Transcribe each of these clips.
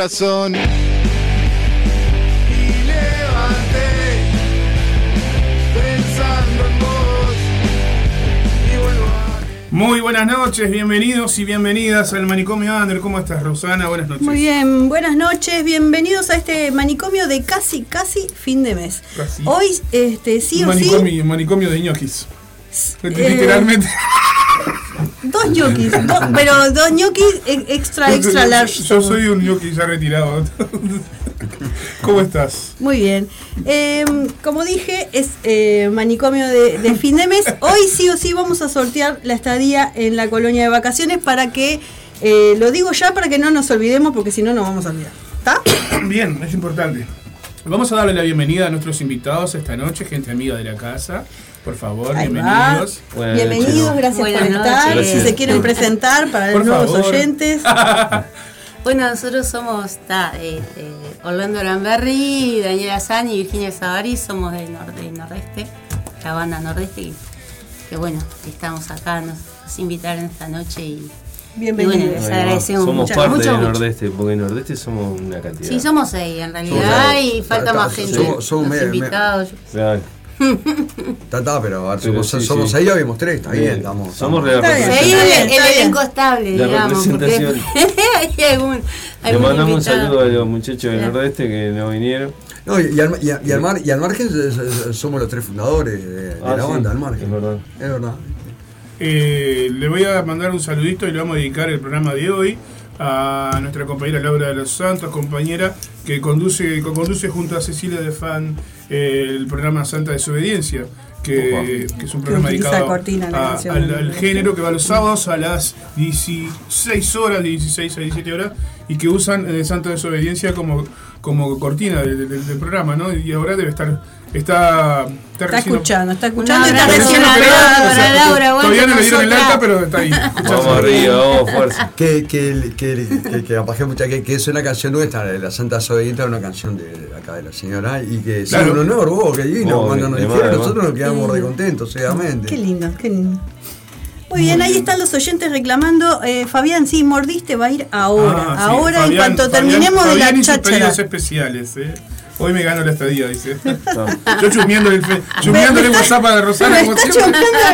a Muy buenas noches, bienvenidos y bienvenidas al Manicomio Under. ¿Cómo estás, Rosana? Buenas noches. Muy bien, buenas noches, bienvenidos a este manicomio de casi, casi fin de mes. Casi. Hoy, este, sí Un o sí, manicomio, manicomio de ñoquis. Eh, Literalmente. Ñoquis, do- pero dos ñoquis e- extra, extra large. Yo soy un ñoqui ya retirado. ¿Cómo estás? Muy bien. Eh, como dije, es eh, manicomio de, de fin de mes. Hoy sí o sí vamos a sortear la estadía en la colonia de vacaciones para que, eh, lo digo ya para que no nos olvidemos porque si no nos vamos a olvidar. ¿Está? Bien, es importante. Vamos a darle la bienvenida a nuestros invitados esta noche, gente amiga de la casa. Por favor, Ahí bienvenidos. Buenas Bienvenidos, noches. gracias Buenas por estar. Si se quieren presentar para Por los nuevos favor. oyentes. Bueno, nosotros somos ta, eh, eh, Orlando Lamberri, Daniela Sani y Virginia Savari, somos del, nor- del Nordeste, la banda Nordeste, y que bueno, estamos acá, nos, nos invitaron esta noche y, bueno, Bienvenidos. les agradecemos Somos mucho. parte mucho, del mucho. Nordeste, porque en Nordeste somos una cantidad. Sí, somos seis en realidad Somos y falta Ta- ta- más gente. somos- somos invitados. Claro. Está, está, pero, a ver, Pero somos, sí, somos sí. habíamos tres, está bien, Bien. estamos. Somos la el, bien, el está bien. elenco estable, La digamos. porque representación. hay algún, Le mandamos un saludo a los muchachos del. Nordeste que no vinieron. No, y, al, y, a- y al mar- y al margen es- es- somos los tres fundadores de, de Ah, la sí, banda, al margen. es verdad. Es verdad. Eh, le voy a mandar un saludito y le vamos a dedicar el programa de hoy a nuestra compañera Laura de los Santos, compañera que conduce, que conduce junto a Cecilia de Fan eh, el programa Santa Desobediencia, que, que es un programa dedicado cortina a- al, al género que va los sábados a las 16 horas, de 16 a 17 horas, y que usan eh, Santa Desobediencia como, como cortina del, del- del programa, ¿no? Y ahora debe estar, está, Está recién- escuchando, está escuchando y está recién operado. Laura, Todavía no le dieron el alta, pero está ahí. Vamos arriba, vamos, fuerza. Que, que, que, que, que es una canción nuestra, de la Santa Desobediente, una canción de acá de la señora, y que Claro. un honor, vos, que divino, cuando nos de dijeron, de nosotros nos quedamos Sí. re contentos, obviamente. Qué lindo, qué lindo. Muy bien, ahí están los oyentes reclamando. Eh, Fabián, sí, mordiste, va a ir ahora. Ah, sí, ahora, en Fabián- cuanto Fabián- terminemos de Fabián la y sus cháchara. especiales, ¿eh? Hoy me gano la estadía, dice. Yo chusmeándole el, fe- chusmeándole el WhatsApp a Rosana Me como está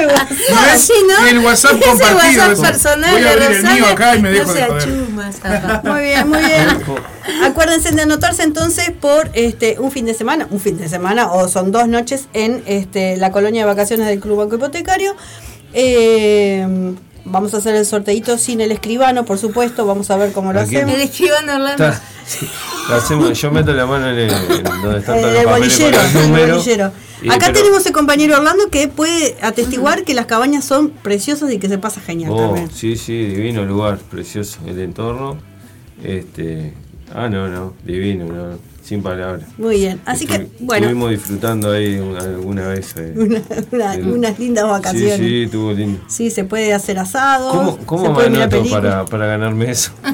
el WhatsApp. ¿No? Sí, ¿no? El WhatsApp compartido. WhatsApp eso. personal Voy a abrir el mío acá y me dejo no de sea joder. chuma, zapa. Muy bien, muy bien. Acuérdense de anotarse entonces por este un fin de semana, un fin de semana o son dos noches en este la colonia de vacaciones del Club Banco Hipotecario. Eh, vamos a hacer el sorteito sin el escribano, por supuesto. Vamos a ver cómo lo hacemos. El escribano Orlando. Está- hacemos, yo meto la mano en, el, en donde están todos los el papeles bolillero, el. Y- Acá pero- tenemos el compañero Orlando que puede atestiguar que las cabañas son preciosas y que se pasa genial Oh, también. sí, sí, divino lugar, precioso el entorno. Este, Ah, no, no, divino, no, sin palabras. Muy bien. Así que, bueno, Estuvimos disfrutando ahí una- alguna vez. eh. una- una- El- unas lindas vacaciones. Sí, sí, estuvo lindo. Sí, se puede hacer asado. ¿Cómo, cómo me anoto para, para ganarme eso?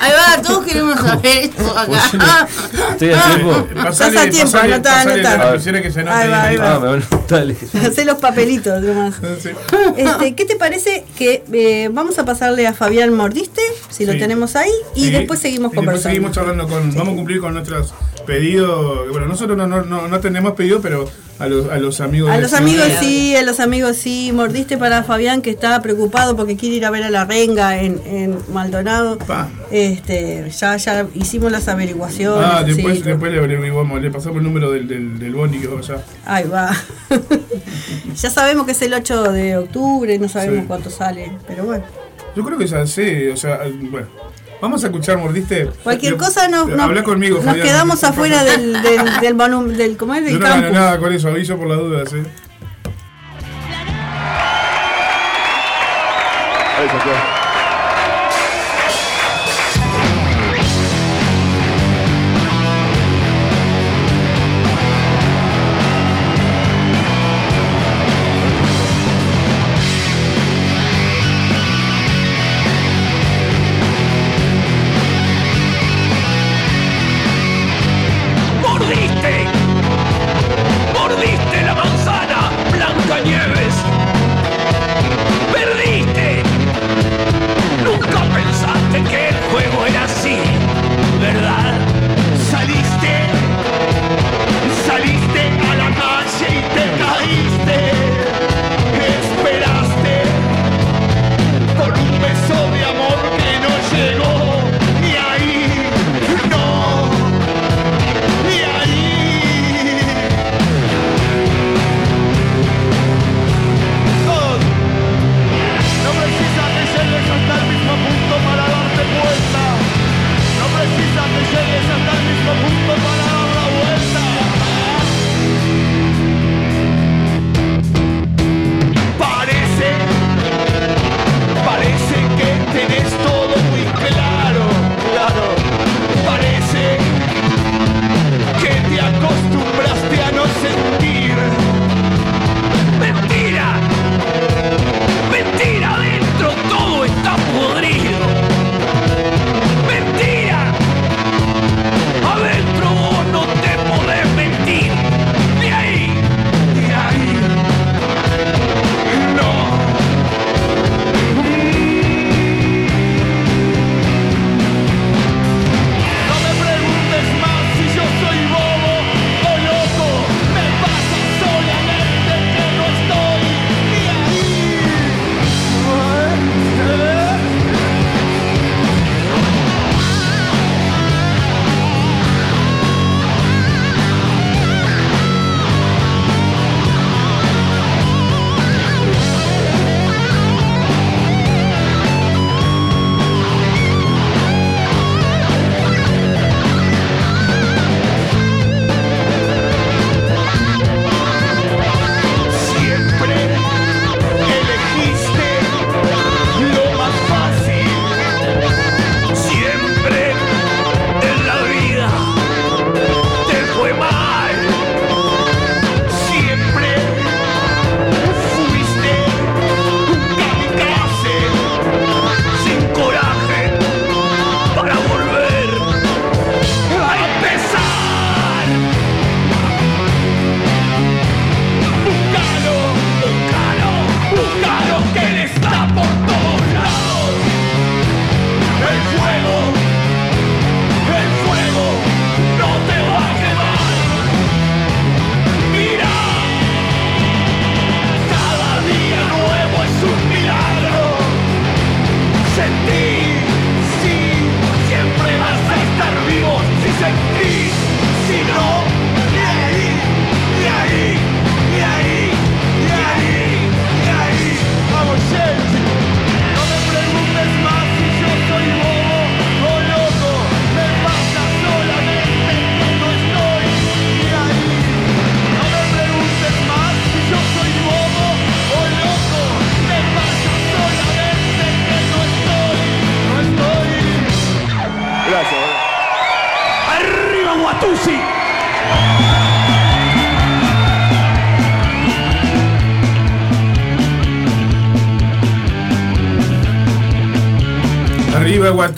Ahí va, todos queremos saber eso acá. ¿Estoy a tiempo? Pasale, Estás a tiempo, pasale- anotá, pasale anotá. Ahí va, ahí. va. Ah, me van a. Hacé los papelitos nomás. Sí. Este, ¿Qué te parece que eh, vamos a pasarle a Fabián Mordiste, si lo tenemos ahí, y Sí. después seguimos Y después conversando? seguimos charlando con. Vamos a cumplir con nuestros pedidos. Bueno, nosotros no, no, no, no tenemos pedido, pero a los, a los amigos. A los amigos sí, a los amigos sí. Mordiste para Fabián que está preocupado porque quiere ir a ver a la renga en, en Maldonado. Pa. Este, ya, ya hicimos las averiguaciones. Ah, después, sí. después le, vamos- le pasamos el número del, del, del bondi que va allá. Ahí va. ya sabemos que es el 8 de octubre, no sabemos Sí. cuánto sale, pero bueno. Yo creo que ya sé, o sea, bueno. Vamos a escuchar, mordiste. Cualquier Le- cosa no, no- Habla conmigo, nos Fabián. quedamos afuera del, del, del, monum- del, ¿cómo es? Yo del no gano campus. nada con eso, aviso por las dudas, ¿eh?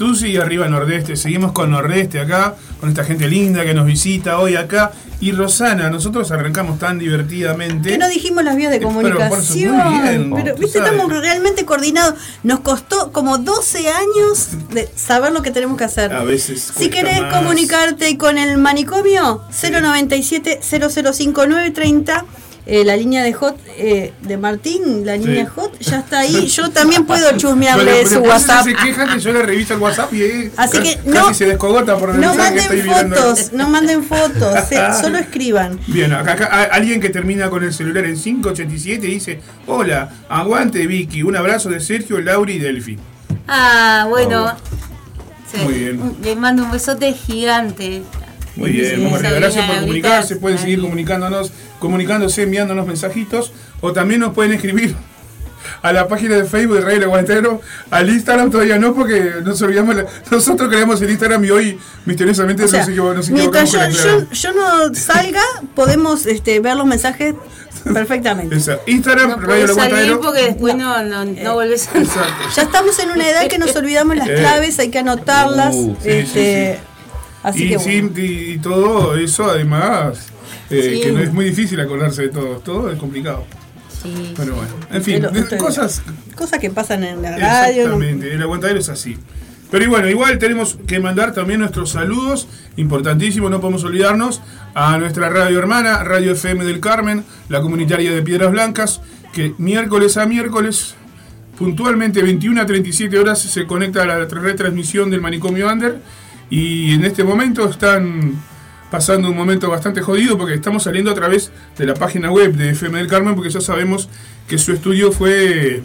Guatusi y arriba Nordeste. Seguimos con Nordeste acá, con esta gente linda que nos visita hoy acá. Y Rosana, nosotros arrancamos tan divertidamente. Que no dijimos las vías de Eh, pero por eso, comunicación. bien, pero, viste, sabes. estamos realmente coordinados. Nos costó como 12 años de saber lo que tenemos que hacer. A veces Si querés más. comunicarte con el manicomio, 097 005 930. Eh, la línea de hot eh, de Martín, la línea Sí. hot, ya está ahí. Yo también puedo Pero chusmearle su WhatsApp. Se queja que yo le reviso el WhatsApp y eh, Así que casi no- se descogota por el No mensaje que estoy manden fotos, no manden fotos, eh, solo escriban. Bien, acá, acá alguien que termina con el celular en 587 dice: Hola, aguante Vicky, un abrazo de Sergio, Lauri y Delphi. Ah, bueno. Sí, Muy bien. Le mando un besote gigante. Muy bien, Sí, vamos esa arriba. Gracias por comunicarse. Pueden seguir comunicándonos, comunicándose, enviándonos mensajitos. O también nos pueden escribir a la página de Facebook de Radio El Aguantero. Al Instagram todavía no, porque nos olvidamos. la- nosotros creamos el Instagram y hoy misteriosamente O sea, nos, equivo- nos mientras equivocamos yo, con la clave. yo, yo no salga, podemos este, ver los mensajes perfectamente. Esa. Instagram, No Radio salir porque después no, no, no volvés a Exacto. Ya estamos en una edad que nos olvidamos las Eh. claves, hay que anotarlas. Uh, sí, este, sí, Así y, que sí, bueno. y, y todo eso además, eh, Sí. que no es muy difícil acordarse de todo, todo es complicado. Sí. Pero bueno, en fin, Pero cosas Cosas que pasan en la radio. Exactamente, el aguantadero es así. Pero bueno, igual tenemos que mandar también nuestros saludos, importantísimo, no podemos olvidarnos, a nuestra radio hermana, Radio FM del Carmen, la comunitaria de Piedras Blancas, que miércoles a miércoles, puntualmente 21 a 37 horas, se conecta a la retransmisión del Manicomio Under. Y en este momento están pasando un momento bastante jodido porque estamos saliendo a través de la página web de FM del Carmen, porque ya sabemos que su estudio fue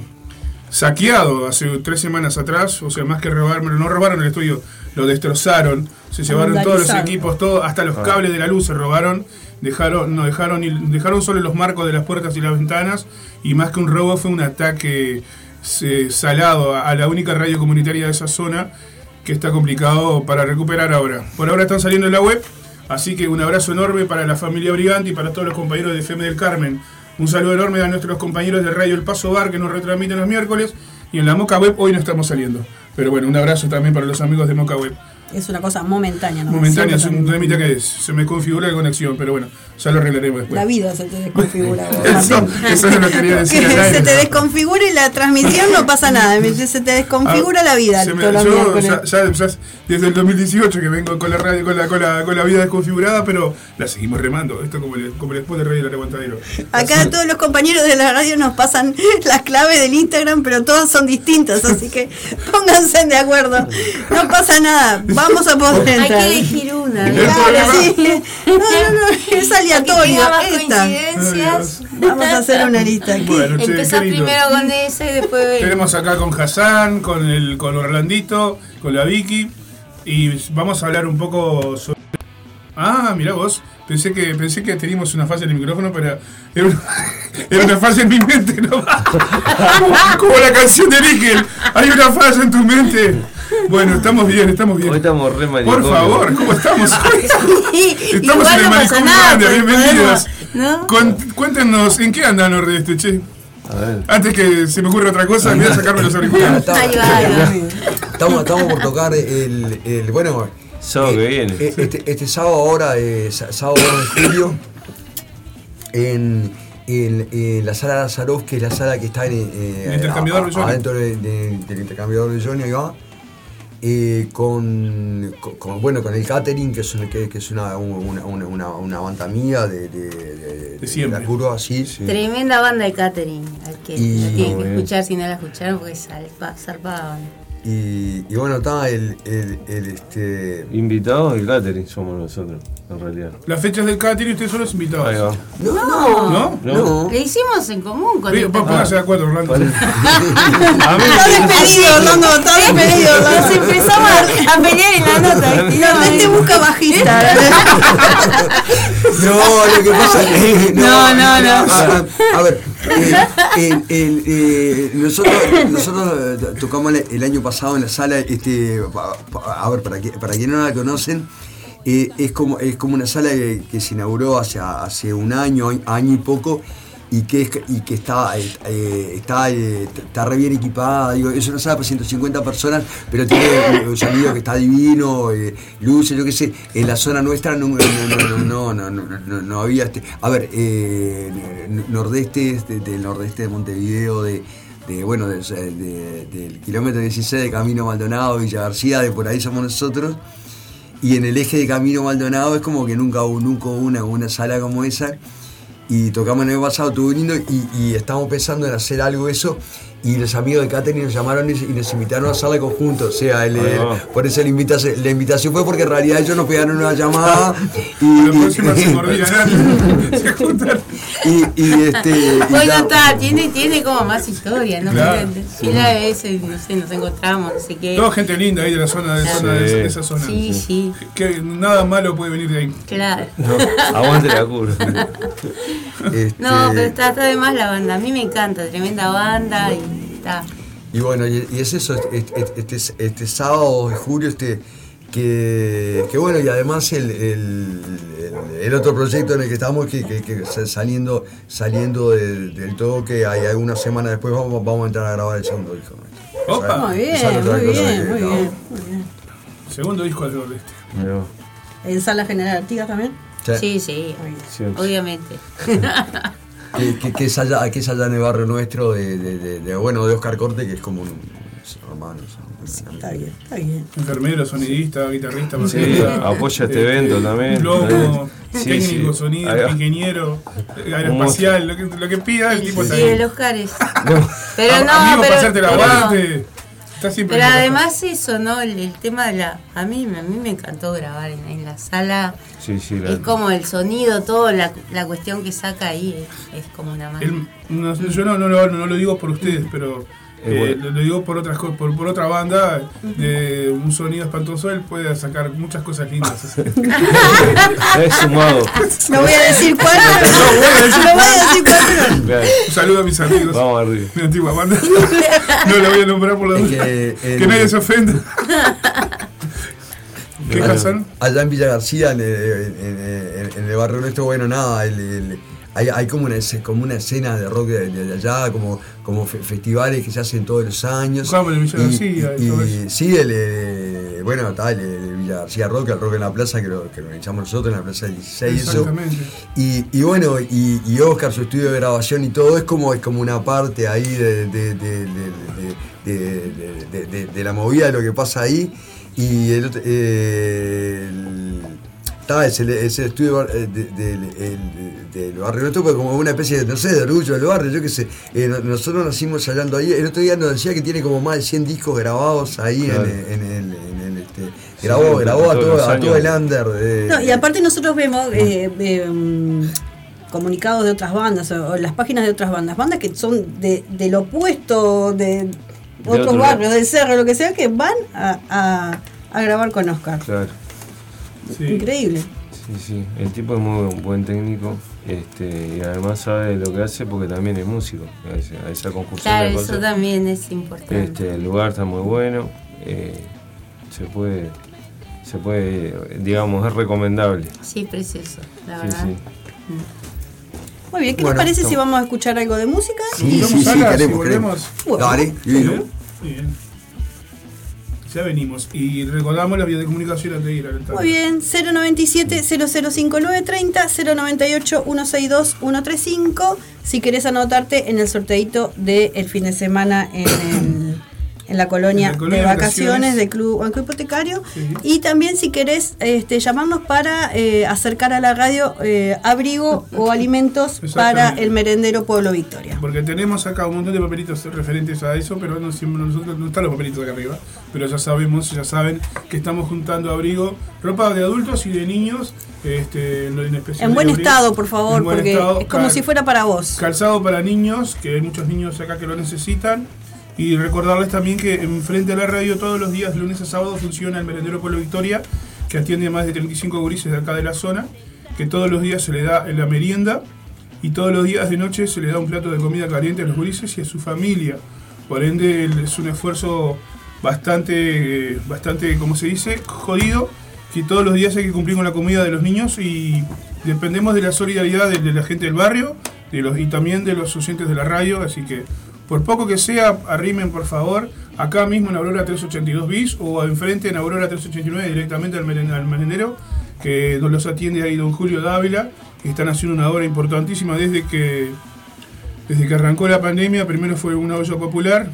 saqueado hace tres semanas atrás, o sea, más que robarme, no robaron el estudio, lo destrozaron, se llevaron todos los equipos, todo, hasta los cables de la luz se robaron, dejaron, no dejaron, dejaron solo los marcos de las puertas y las ventanas, y más que un robo fue un ataque eh, salado a, a la única radio comunitaria de esa zona que está complicado para recuperar ahora. Por ahora están saliendo en la web, así que un abrazo enorme para la familia Brigante y para todos los compañeros de FM del Carmen. Un saludo enorme a nuestros compañeros de Radio El Paso Bar que nos retransmiten los miércoles y en la Moca Web hoy no estamos saliendo. Pero bueno, un abrazo también para los amigos de Moca Web. Es una cosa momentánea. ¿no? Momentánea, es un temita que es, se me configura la conexión, pero bueno, ya lo arreglaremos después. La vida se te desconfigura. Eso, no lo quería decir Que aire. se te desconfigure la transmisión no pasa nada. Se te desconfigura Ah, la vida. me- yo ya, ya- ya desde el 2018 que vengo con la radio, con la, con la, con la vida desconfigurada, pero la seguimos remando. Esto como como después de Radio del Aguantadero. Acá todos los compañeros de la radio nos pasan las claves del Instagram, pero todas son distintas, así que pónganse de acuerdo. No pasa nada, vamos a poder Hay que elegir una. Claro, sí. No, no, no, es que aleatorio. Esta. coincidencias. Vamos a hacer una lista aquí. Bueno, che, Empezás lindo. primero con ese y después. Tenemos acá con Hassan, con el con Orlandito, con la Vicky y vamos a hablar un poco sobre Ah, mira vos, pensé que pensé que teníamos una falla en el micrófono, pero era una, era una falla en mi mente, ¿no? Como la canción de Nickel, hay una falla en tu mente. Bueno, estamos bien, estamos Hoy bien. estamos re Por favor, ¿cómo estamos? Estamos Igual en el no manicomio grande, bienvenidos. cuéntenos, ¿en qué andan Nordeste, che? A ver. Antes que se me ocurra otra cosa, voy a sacarme los auriculares. Está- Ahí va, ahí va. Estamos, estamos por tocar el, el bueno, Sábado que viene. eh, este, este sábado ahora, eh, sábado 2 de julio, en, en- en la sala Lazarov, que es la sala que está en, eh, El intercambiador a- adentro de- de- del intercambiador de Johnny, ahí va. eh, con, con- con- bueno, con el catering, que es, una- que, que es una, una, una, una, una banda mía de, de, de- de siempre. la curva, sí. Tremenda banda de catering. Al que Y- la tienen que escuchar si no la escucharon porque es zarpa- zarpada banda. Y, y bueno, está el, el, el, este. Invitados del catering somos nosotros, en realidad. Las fechas del catering, ustedes son los invitados. Ahí va. No, no, ¿No? No. no. Le hicimos en común con el vos Pónganse de acuerdo, Orlando. Está despedido, Orlando, está despedido. Nos empezamos a, a pelear en la nota. Finalmente busca bajista. No, lo que pasa es que. No, no, no. A, a- a ver, el- eh, nosotros, eh, tocamos el, año pasado en la sala, este, a ver, para, para quienes no la conocen, eh, es, como, es como una sala que, que se inauguró hace, hace un año, año y poco, y que, es, y que está, eh, eh, está, eh, está re bien equipada. Digo, es una sala para 150 personas, pero tiene un sonido que está divino, eh, luces, yo qué sé. En la zona nuestra no, no, no, no, no, no, había. Este, a ver, eh, nordeste, de- del nordeste de Montevideo, de. de, bueno, de- de- del kilómetro 16 de Camino Maldonado, Villa García, de por ahí somos nosotros. Y en el eje de Camino Maldonado es como que nunca hubo, nunca hubo una, una sala como esa. Y tocamos el año pasado, estuvo lindo, y, y estamos pensando en hacer algo eso. Y los amigos de Catherine nos llamaron y, y nos invitaron a hacerla conjunto. O sea, el- por eso la invitación, la invitación fue porque en realidad ellos nos pegaron una llamada. y, La próxima se y, y, este. y Bueno, está, tiene, tiene como más historia, ¿no? Claro. Fila de veces, no sé, nos encontramos, no sé qué. Toda gente linda ahí de la zona, de, zona de, de esa zona. Sí, sí, Que nada malo puede venir de ahí. claro. No, aguante la curva. este, No, pero está, está de más la banda. A mí me encanta, tremenda banda y está. Y bueno, y, y es eso, este, este, sábado de julio, este, que, que bueno, y además el, el- el- el otro proyecto en el que estamos, que, que- que sa- saliendo, saliendo del, del todo, que hay algunas semanas después vamos, vamos a entrar a grabar el segundo disco. Opa. Muy bien, muy bien, que muy bien, muy bien. Segundo disco del Nordeste. ¿En Sala General Artigas también? Sí. Sí, obviamente. Que, que- que es allá, que es allá en el barrio nuestro de, de- de- de, bueno, de Oscar Corte, que es como un hermano. Está bien, está bien. Enfermero, sonidista, guitarrista, Sí, apoya este evento también. Loco, Sí, técnico, sí. sonido, Ahí ingeniero, aeroespacial, lo que, lo que pida, el Sí, tipo está sí, ahí. el Oscar es. No, Pero A- no, amigo, pero. Está siempre Pero además eso, ¿no? El, el tema de la... A mí, a mí me encantó grabar en, en la sala. sí, sí, la- Es como el sonido, todo, la, la cuestión que saca ahí es, es como una mano. El- no, yo no, no, no lo digo por ustedes, pero Eh, eh, bueno. lo, lo digo por otras cosas, por, por otra banda de un sonido espantoso, él puede sacar muchas cosas lindas. Es sumado. No voy a decir cuál, no voy a decir cuál, pero. Un saludo a mis amigos. Vamos arriba. Mi antigua banda. No la voy a nombrar por la Es duda. que Que, nadie se ofenda. ¿Qué Bueno. Allá en Villa García, en, el- en- en- en el barrio nuestro, bueno, nada, el- el- hay, hay como, una, esce- como una escena de rock de, de allá, como, como fe- festivales que se hacen todos los años. El Villa Y- García y y- todo eso. Sí, el, eh, bueno, está el, el Villa García Rock, el Rock en la Plaza, que lo, que lo organizamos nosotros en la Plaza del 16. eso. Exactamente. Y, y bueno, y, y Oscar, su estudio de grabación y todo, es como, es como una parte ahí de, la movida de lo que pasa ahí. Y el, otro- eh, el- está, es el, es el estudio eh, de- del el- del barrio nuestro, pero como una especie de, no sé, de orgullo del barrio, yo qué sé. Eh, no- nosotros nacimos hablando ahí, el otro día nos decía que tiene como más de 100 discos grabados ahí Claro. en, el- en el, en el, este, grabó, Sí, grabó a todo, a todo el under. de- No, y aparte nosotros vemos eh, eh, mm, comunicados de otras bandas o, o las páginas de otras bandas, bandas que son de, del opuesto de otros otro barrios, lado. del cerro, lo que sea, que van a, a- a grabar con Oscar. Claro. Sí. Increíble. Sí, sí. El tipo es muy buen técnico. Este, y además sabe lo que hace porque también es músico. A esa, a esa conjunción Claro, de eso cosas. también es importante. Este, el lugar está muy bueno. eh, se puede, se puede, digamos, es recomendable. Sí, precioso, la Sí, verdad. sí. Muy bien, ¿qué Bueno, les parece si vamos a escuchar algo de música? Sí, ¿Vamos sí, sí, si queremos, queremos. Bueno. Dale. Muy bien. Ya venimos. Y recordamos la vía de comunicación antes de ir al Muy bien, 097-005930, 098-162-135. Si querés anotarte en el sorteito del fin de semana en, el- en la colonia En la colonia de vacaciones del Club Banco Hipotecario. Sí. Y también si querés este, llamarnos para eh, acercar a la radio eh, abrigo o alimentos para el merendero Pueblo Victoria. Porque tenemos acá un montón de papelitos referentes a eso, pero no siempre nosotros no están los papelitos acá arriba. Pero ya sabemos, ya saben que estamos juntando abrigo, ropa de adultos y de niños, este, en, en buen estado, por favor, porque estado, es como si fuera para vos. Calzado para niños, que hay muchos niños acá que lo necesitan. Y recordarles también que enfrente a la radio todos los días, lunes a sábado, funciona el merendero Pueblo Victoria, que atiende a más de 35 gurises de acá de la zona, que todos los días se le da la merienda y todos los días de noche se le da un plato de comida caliente a los gurises y a su familia. Por ende es un esfuerzo bastante, bastante, como se dice, jodido, que todos los días hay que cumplir con la comida de los niños y dependemos de la solidaridad de, de la gente del barrio, de los, y también de los oyentes de la radio, así que por poco que sea, arrimen por favor, acá mismo en Aurora 382 bis o enfrente en Aurora 389 directamente al, meren- al merendero, que nos los atiende ahí don Julio Dávila, que están haciendo una obra importantísima desde que, desde que arrancó la pandemia, primero fue una olla popular,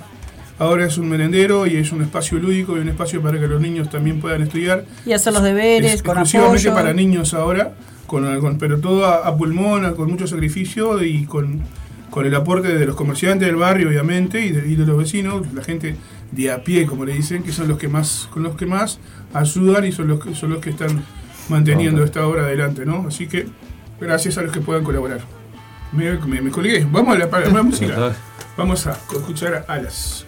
ahora es un merendero y es un espacio lúdico y un espacio para que los niños también puedan estudiar. Y hacer los deberes, Es con exclusivamente apoyo. para niños ahora, con, con- pero todo a, a pulmón, con mucho sacrificio y con, con el aporte de los comerciantes del barrio, obviamente, y de, y de los vecinos, la gente de a pie, como le dicen, que son los que más, con los que más ayudan y son los que, son los que están manteniendo esta obra adelante, ¿no? Así que gracias a los que puedan colaborar. Me, me, me colgué. Vamos a la, a la música. Vamos a escuchar a Alas.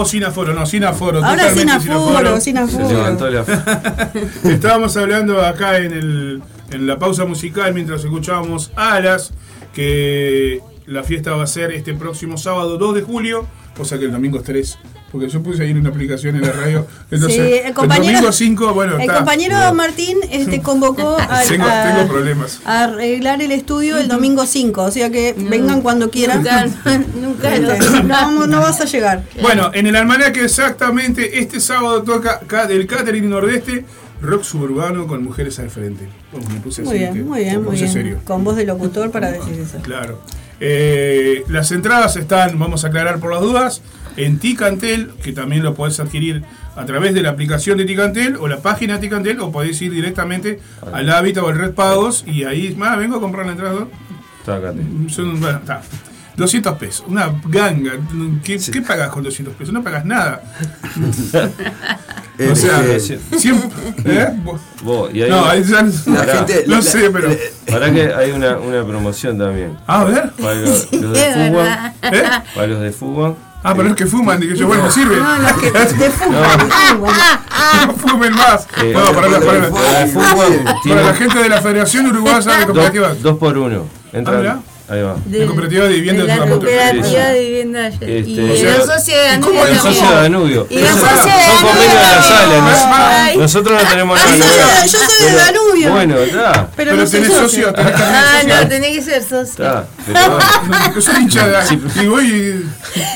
O sin aforo? No, sin aforo. Ahora sin aforo, sin Se aforo. levantó la. Estábamos hablando acá en, el, en la pausa musical mientras escuchábamos Alas, que la fiesta va a ser este próximo sábado 2 de julio, o sea que el domingo es 3. Porque yo puse ahí una aplicación en la radio. Entonces, Sí, el compañero- domingo 5, bueno, El está. compañero Martín este, convocó a, Tengo- a- tengo problemas. a arreglar el estudio el domingo 5, o sea que vengan cuando quieran. Nunca. Este, no, vas a llegar. Bueno, en el almanaque exactamente este sábado toca ca- del Catering Nordeste rock suburbano con mujeres al frente. Oh, me puse Muy así, que- bien, muy me bien, muy bien. serio. Con voz de locutor para decir eso. Claro. Eh, las entradas están, vamos a aclarar por las dudas, en Ticantel, que también lo podés adquirir a través de la aplicación de Ticantel o la página de Ticantel, o podés ir directamente al Hábitat o al Red Pagos y ahí, más, vengo a comprar la entrada. Sácate. Son, bueno, está. 200 pesos, una ganga. ¿Qué, ¿qué pagas con 200 pesos? No pagas nada. Eh, o sea, eh, siempre. ¿eh? Vos- Vos, y No, ahí ya- la gente. no la- sé, pero. Pará que hay una, una promoción también. A ver. Para los, los de fútbol. ¿eh? Para los de fútbol. Ah, pero los que fuman, que yo, bueno, sirve. No, los que de fútbol, No. de. No fumen más. Eh, no, para, la, para, la- Para la gente de la Federación Uruguaya de Cooperativas. dos, dos por uno. Entran, Ah, ahí va. La cooperativa de vivienda de de la Sudamoto. cooperativa de vivienda y Este, de o sea, los socios de ¿y cómo Danubio el El socio de. Danubio. Y Eso, socios de Son convenios de la sala. No Nosotros no tenemos nada yo soy de Danubio. Bueno, está. pero, Pero no tenés socio, tenés que Ah, no, tenés que ser socio. Está. Pero soy hincha de. Voy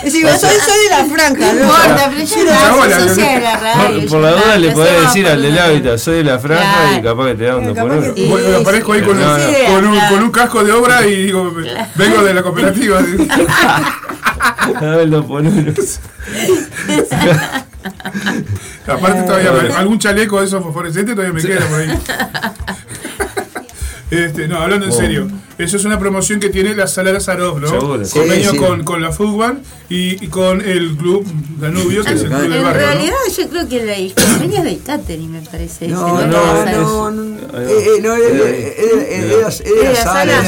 yo soy, soy de la franja. No ¿no? importa, pero yo la no soy de la radio. Por, la duda le podés decir al del hábitat, soy de la franja y capaz que te da un por. Bueno, aparezco ahí con, un, casco de obra y digo, vengo de la cooperativa. Por uno. Aparte todavía algún chaleco de esos fosforescentes todavía me queda por ahí. Este, no, hablando en Oh. serio, eso es una promoción que tiene la Sala Lazarov, ¿no? Seguro. Sí, Convenio sí. Con, con la Fútbol y, y con el club Danubio, que es el club del En barrio, ¿no? realidad yo creo que la el convenio es del catering, me parece. No, no, no, no, no, eh, eh, no, era- era- era- era- era Era la sala,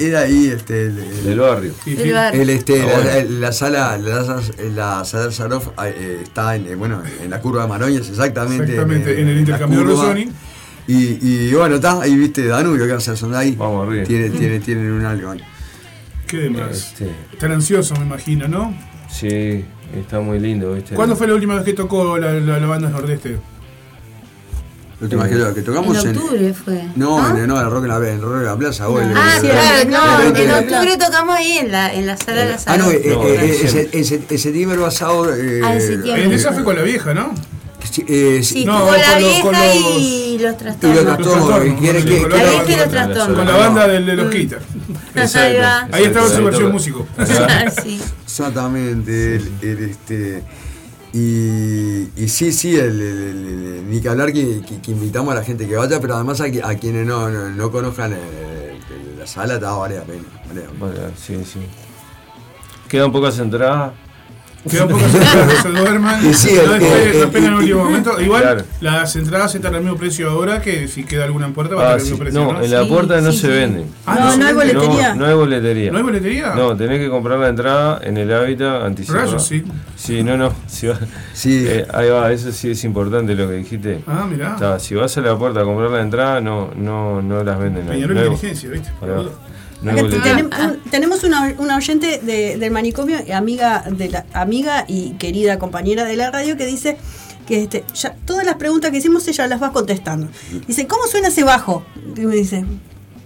era- ahí, este, el- el- Del barrio. Sí. barrio. El, este, Ah, la, bueno. la sala, la, sala- la sala eh, está en, eh, bueno, en la curva de Maroñas, exactamente. Exactamente, en el la intercambio de. Rosoni. Y, y bueno, está, ahí viste Danubio, que hacer son de ahí. Vamos arriba. Tiene, tiene, tienen un algo ahí. ¿Qué demás? Este, Están ansiosos, me imagino, ¿no? sí, está muy lindo, ¿viste? ¿Cuándo fue la última vez que tocó la, la, la banda Nordeste? La última vez que, que tocamos En octubre fue. No, en, no, en Rock en la, en Rock en la Plaza. en- Ah, claro, en- no, en- octubre tocamos ahí en la, en la sala de la Ah, sala. no, eh, No, eh, en ese, ese, ese timbre basado. Eh, Ah, en septiembre. En esa fue con la vieja, ¿no? Eh, Sí, No, con la con vieja los- y los y trastornos. los trastornos, trastornos, quiere sí, que- con La la vieja y banda- los trastornos. Con la banda de los Kita. Ahí va. Ahí estaba su versión músico. sí. Exactamente, el, el, este y, y sí, sí, el, el- el- el- ni que hablar que, que- que invitamos a la gente que vaya, pero además a, quienes no, no, no conozcan la sala, está vale la pena. vale sí, sí. Quedan pocas entradas. Queda un poco entradas, se duerman. Y sí, no el- después, el- último momento. Igual Claro. las entradas están al mismo precio ahora que si queda alguna en puerta va a Ah, estar al sí. mismo precio. No, ¿no? en la Sí, puerta no sí, se sí. vende. Ah, No, no hay se boletería. No, no hay boletería. ¿No hay boletería? No, tenés que comprar la entrada en el hábitat anticipada. Rayos, sí. Sí, no, no. Si va- Sí. eh, ahí va, eso sí es importante lo que dijiste. Ah, mirá. Está, si vas a la puerta a comprar la entrada, no, no, no las venden ahí. Peñarol No Inteligencia, ¿viste? Acá un- tenemos una, una oyente de- del manicomio, y amiga de la amiga y querida compañera de la radio, que dice que este, ya todas las preguntas que hicimos ella las va contestando. Dice, ¿cómo suena ese bajo? Y me dice,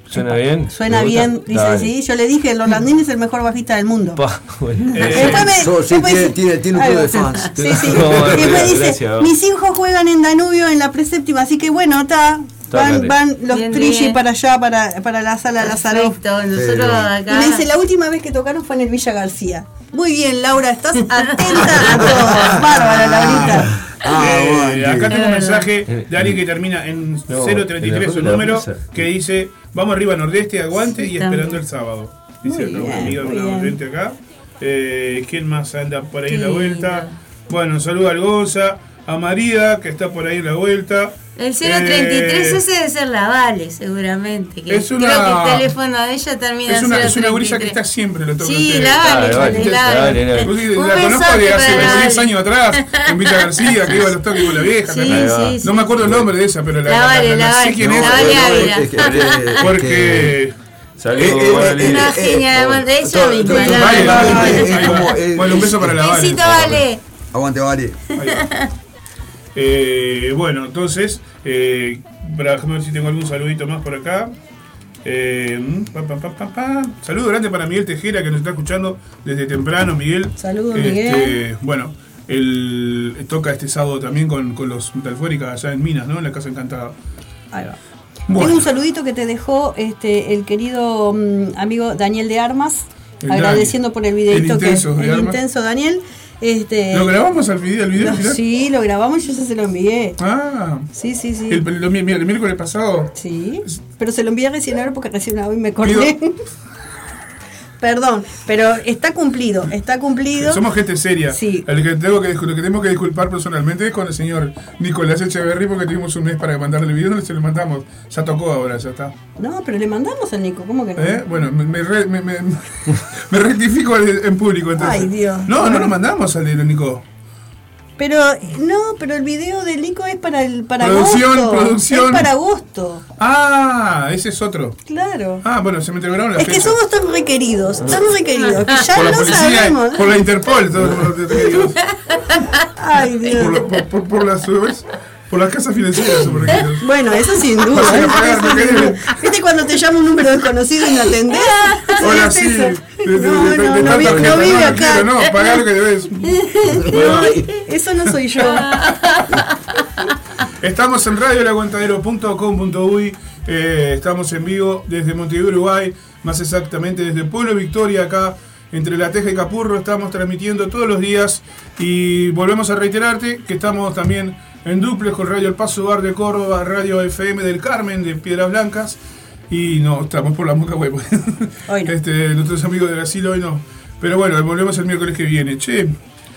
¿Suena bien? suena bien. Dice, Dale. sí, yo le dije, el Orlandín es el mejor bajista del mundo. Pa, bueno. Eh, Después me- So- sí, después tiene- dice- tiene- tiene un club de fans. Sí, sí. No, y después dice, gracias. mis hijos juegan en Danubio en la preséptima, así que bueno, está. Van, los Bien, trillis bien. para allá, para, para la sala. Perfecto, nosotros acá. me dice, la última vez que tocaron fue en el Villa García. Muy bien, Laura, estás atenta a todo. Bárbara, Laurita. Ah, Eh, bueno, acá tengo un mensaje de alguien que termina en No, 033 su número que dice vamos arriba Nordeste, aguante y esperando también. el sábado. Dice Muy acá una bien, amiga, muy una oyente acá. Eh, ¿Quién más anda por ahí en la vuelta? Bueno, saluda al Gonza, a María que está por ahí en la vuelta. El 033 Eh, ese debe ser la Vale, seguramente. Que Es una- Creo que el teléfono de ella termina Es una, 033. es una gurisa que está siempre, lo toca Sí, la Vale, Vale, vale, la. Pues Un la conozco de hace para la como 10 Vale. años atrás, en Villa García, que iba a los toques con la vieja. Sí, ¿no? Ahí va. sí, sí. No me acuerdo el nombre de esa, pero la, La Vale, la- la la sé Vale. quién es. la Vale Porque Eh, eh, Vale. eh, Una eh, genia de ella misma. Vale, vale, vale, eh, Bueno, un beso para la Vale. Besito, vale. Aguante, vale. Eh, bueno, entonces, eh, para ver si tengo algún saludito más por acá. Eh, mm, pa. Saludo grande para Miguel Tejera que nos está escuchando desde temprano, Miguel. Saludos, Este, Miguel. Bueno, él toca este sábado también con, con los Metalfóricas allá en Minas, ¿no? En la Casa Encantada. Ahí va. Bueno. Tengo un saludito que te dejó este el querido mm, amigo Daniel de Armas, El agradeciendo Dani. por el videito El que intenso el intenso Daniel. Este, ¿Lo grabamos al video, el video final? sí, lo grabamos y yo ya se lo envié. Ah, Sí, sí, sí. el, el- el miércoles pasado. Sí, pero se lo envié recién ahora porque recién hoy me acordé. Perdón, pero está cumplido, está cumplido. Somos gente seria. Sí. El que tengo que, lo que tenemos que disculpar personalmente es con el señor Nicolás Echeverry porque tuvimos un mes para mandarle el video, no se lo mandamos. Ya tocó ahora, ya está. No, pero le mandamos al Nico, ¿cómo que no? ¿Eh? Bueno, me, me, me, me- rectifico en público entonces. Ay, Dios. No, no lo mandamos al Nico. Pero no, pero el video del Nico es para el para Producción, agosto. producción. Es para agosto. Ah, ese es otro. Claro. Ah, bueno, se me entregaron la es que fecha. somos tan requeridos, tan requeridos, que ya por la no policía, sabemos. por la Interpol, todos los requeridos. Ay, Dios. por, la- por, por, por las. Por las casas financieras somos requeridos. Bueno, eso sin duda. ¿Viste cuando te llama un número desconocido y no atendés? Hola, sí. No, no, no, vive acá. No, pagá lo que debes. Eso no soy yo. Estamos en radioelaguantadero.com.uy eh, Estamos en vivo desde Montevideo, Uruguay Más exactamente desde Pueblo Victoria Acá entre La Teja y Capurro Estamos transmitiendo todos los días Y volvemos a reiterarte que estamos también en duples Con Radio El Paso Bar de Córdoba Radio FM del Carmen de Piedras Blancas Y no, estamos por la moca web Hoy no. este, Nuestros amigos de Brasil hoy no Pero bueno, volvemos el miércoles que viene Che,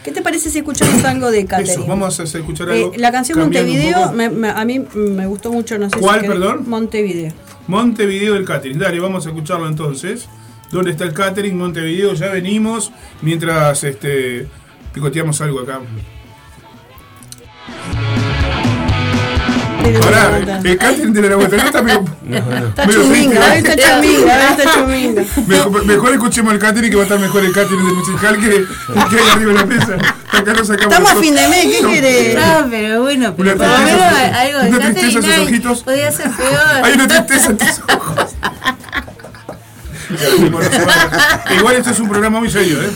¿Qué te parece si escuchamos algo de Catherine? eso, vamos a escuchar Eh, algo la canción Montevideo me- me- a mí me gustó mucho, no sé ¿Cuál, si perdón? Montevideo. Montevideo del catering. Dale, vamos a escucharlo entonces. ¿Dónde está el catering? Montevideo, ya venimos. Mientras este picoteamos algo acá. Está- el catering de la Guatemala está medio. No, no. Está medio chuminga, está chuminga, está chuminga. Mejor, mejor escuchemos el catering que va a estar mejor el catering del musical que, que hay arriba de la mesa. Acá lo sacamos Estamos a fin de mes, ¿qué querés? No, pero bueno, pero por lo menos algo de una tristeza en sus ojitos. podía ser peor. Hay una tristeza en tus ojos. Igual esto es un programa muy serio, ¿eh?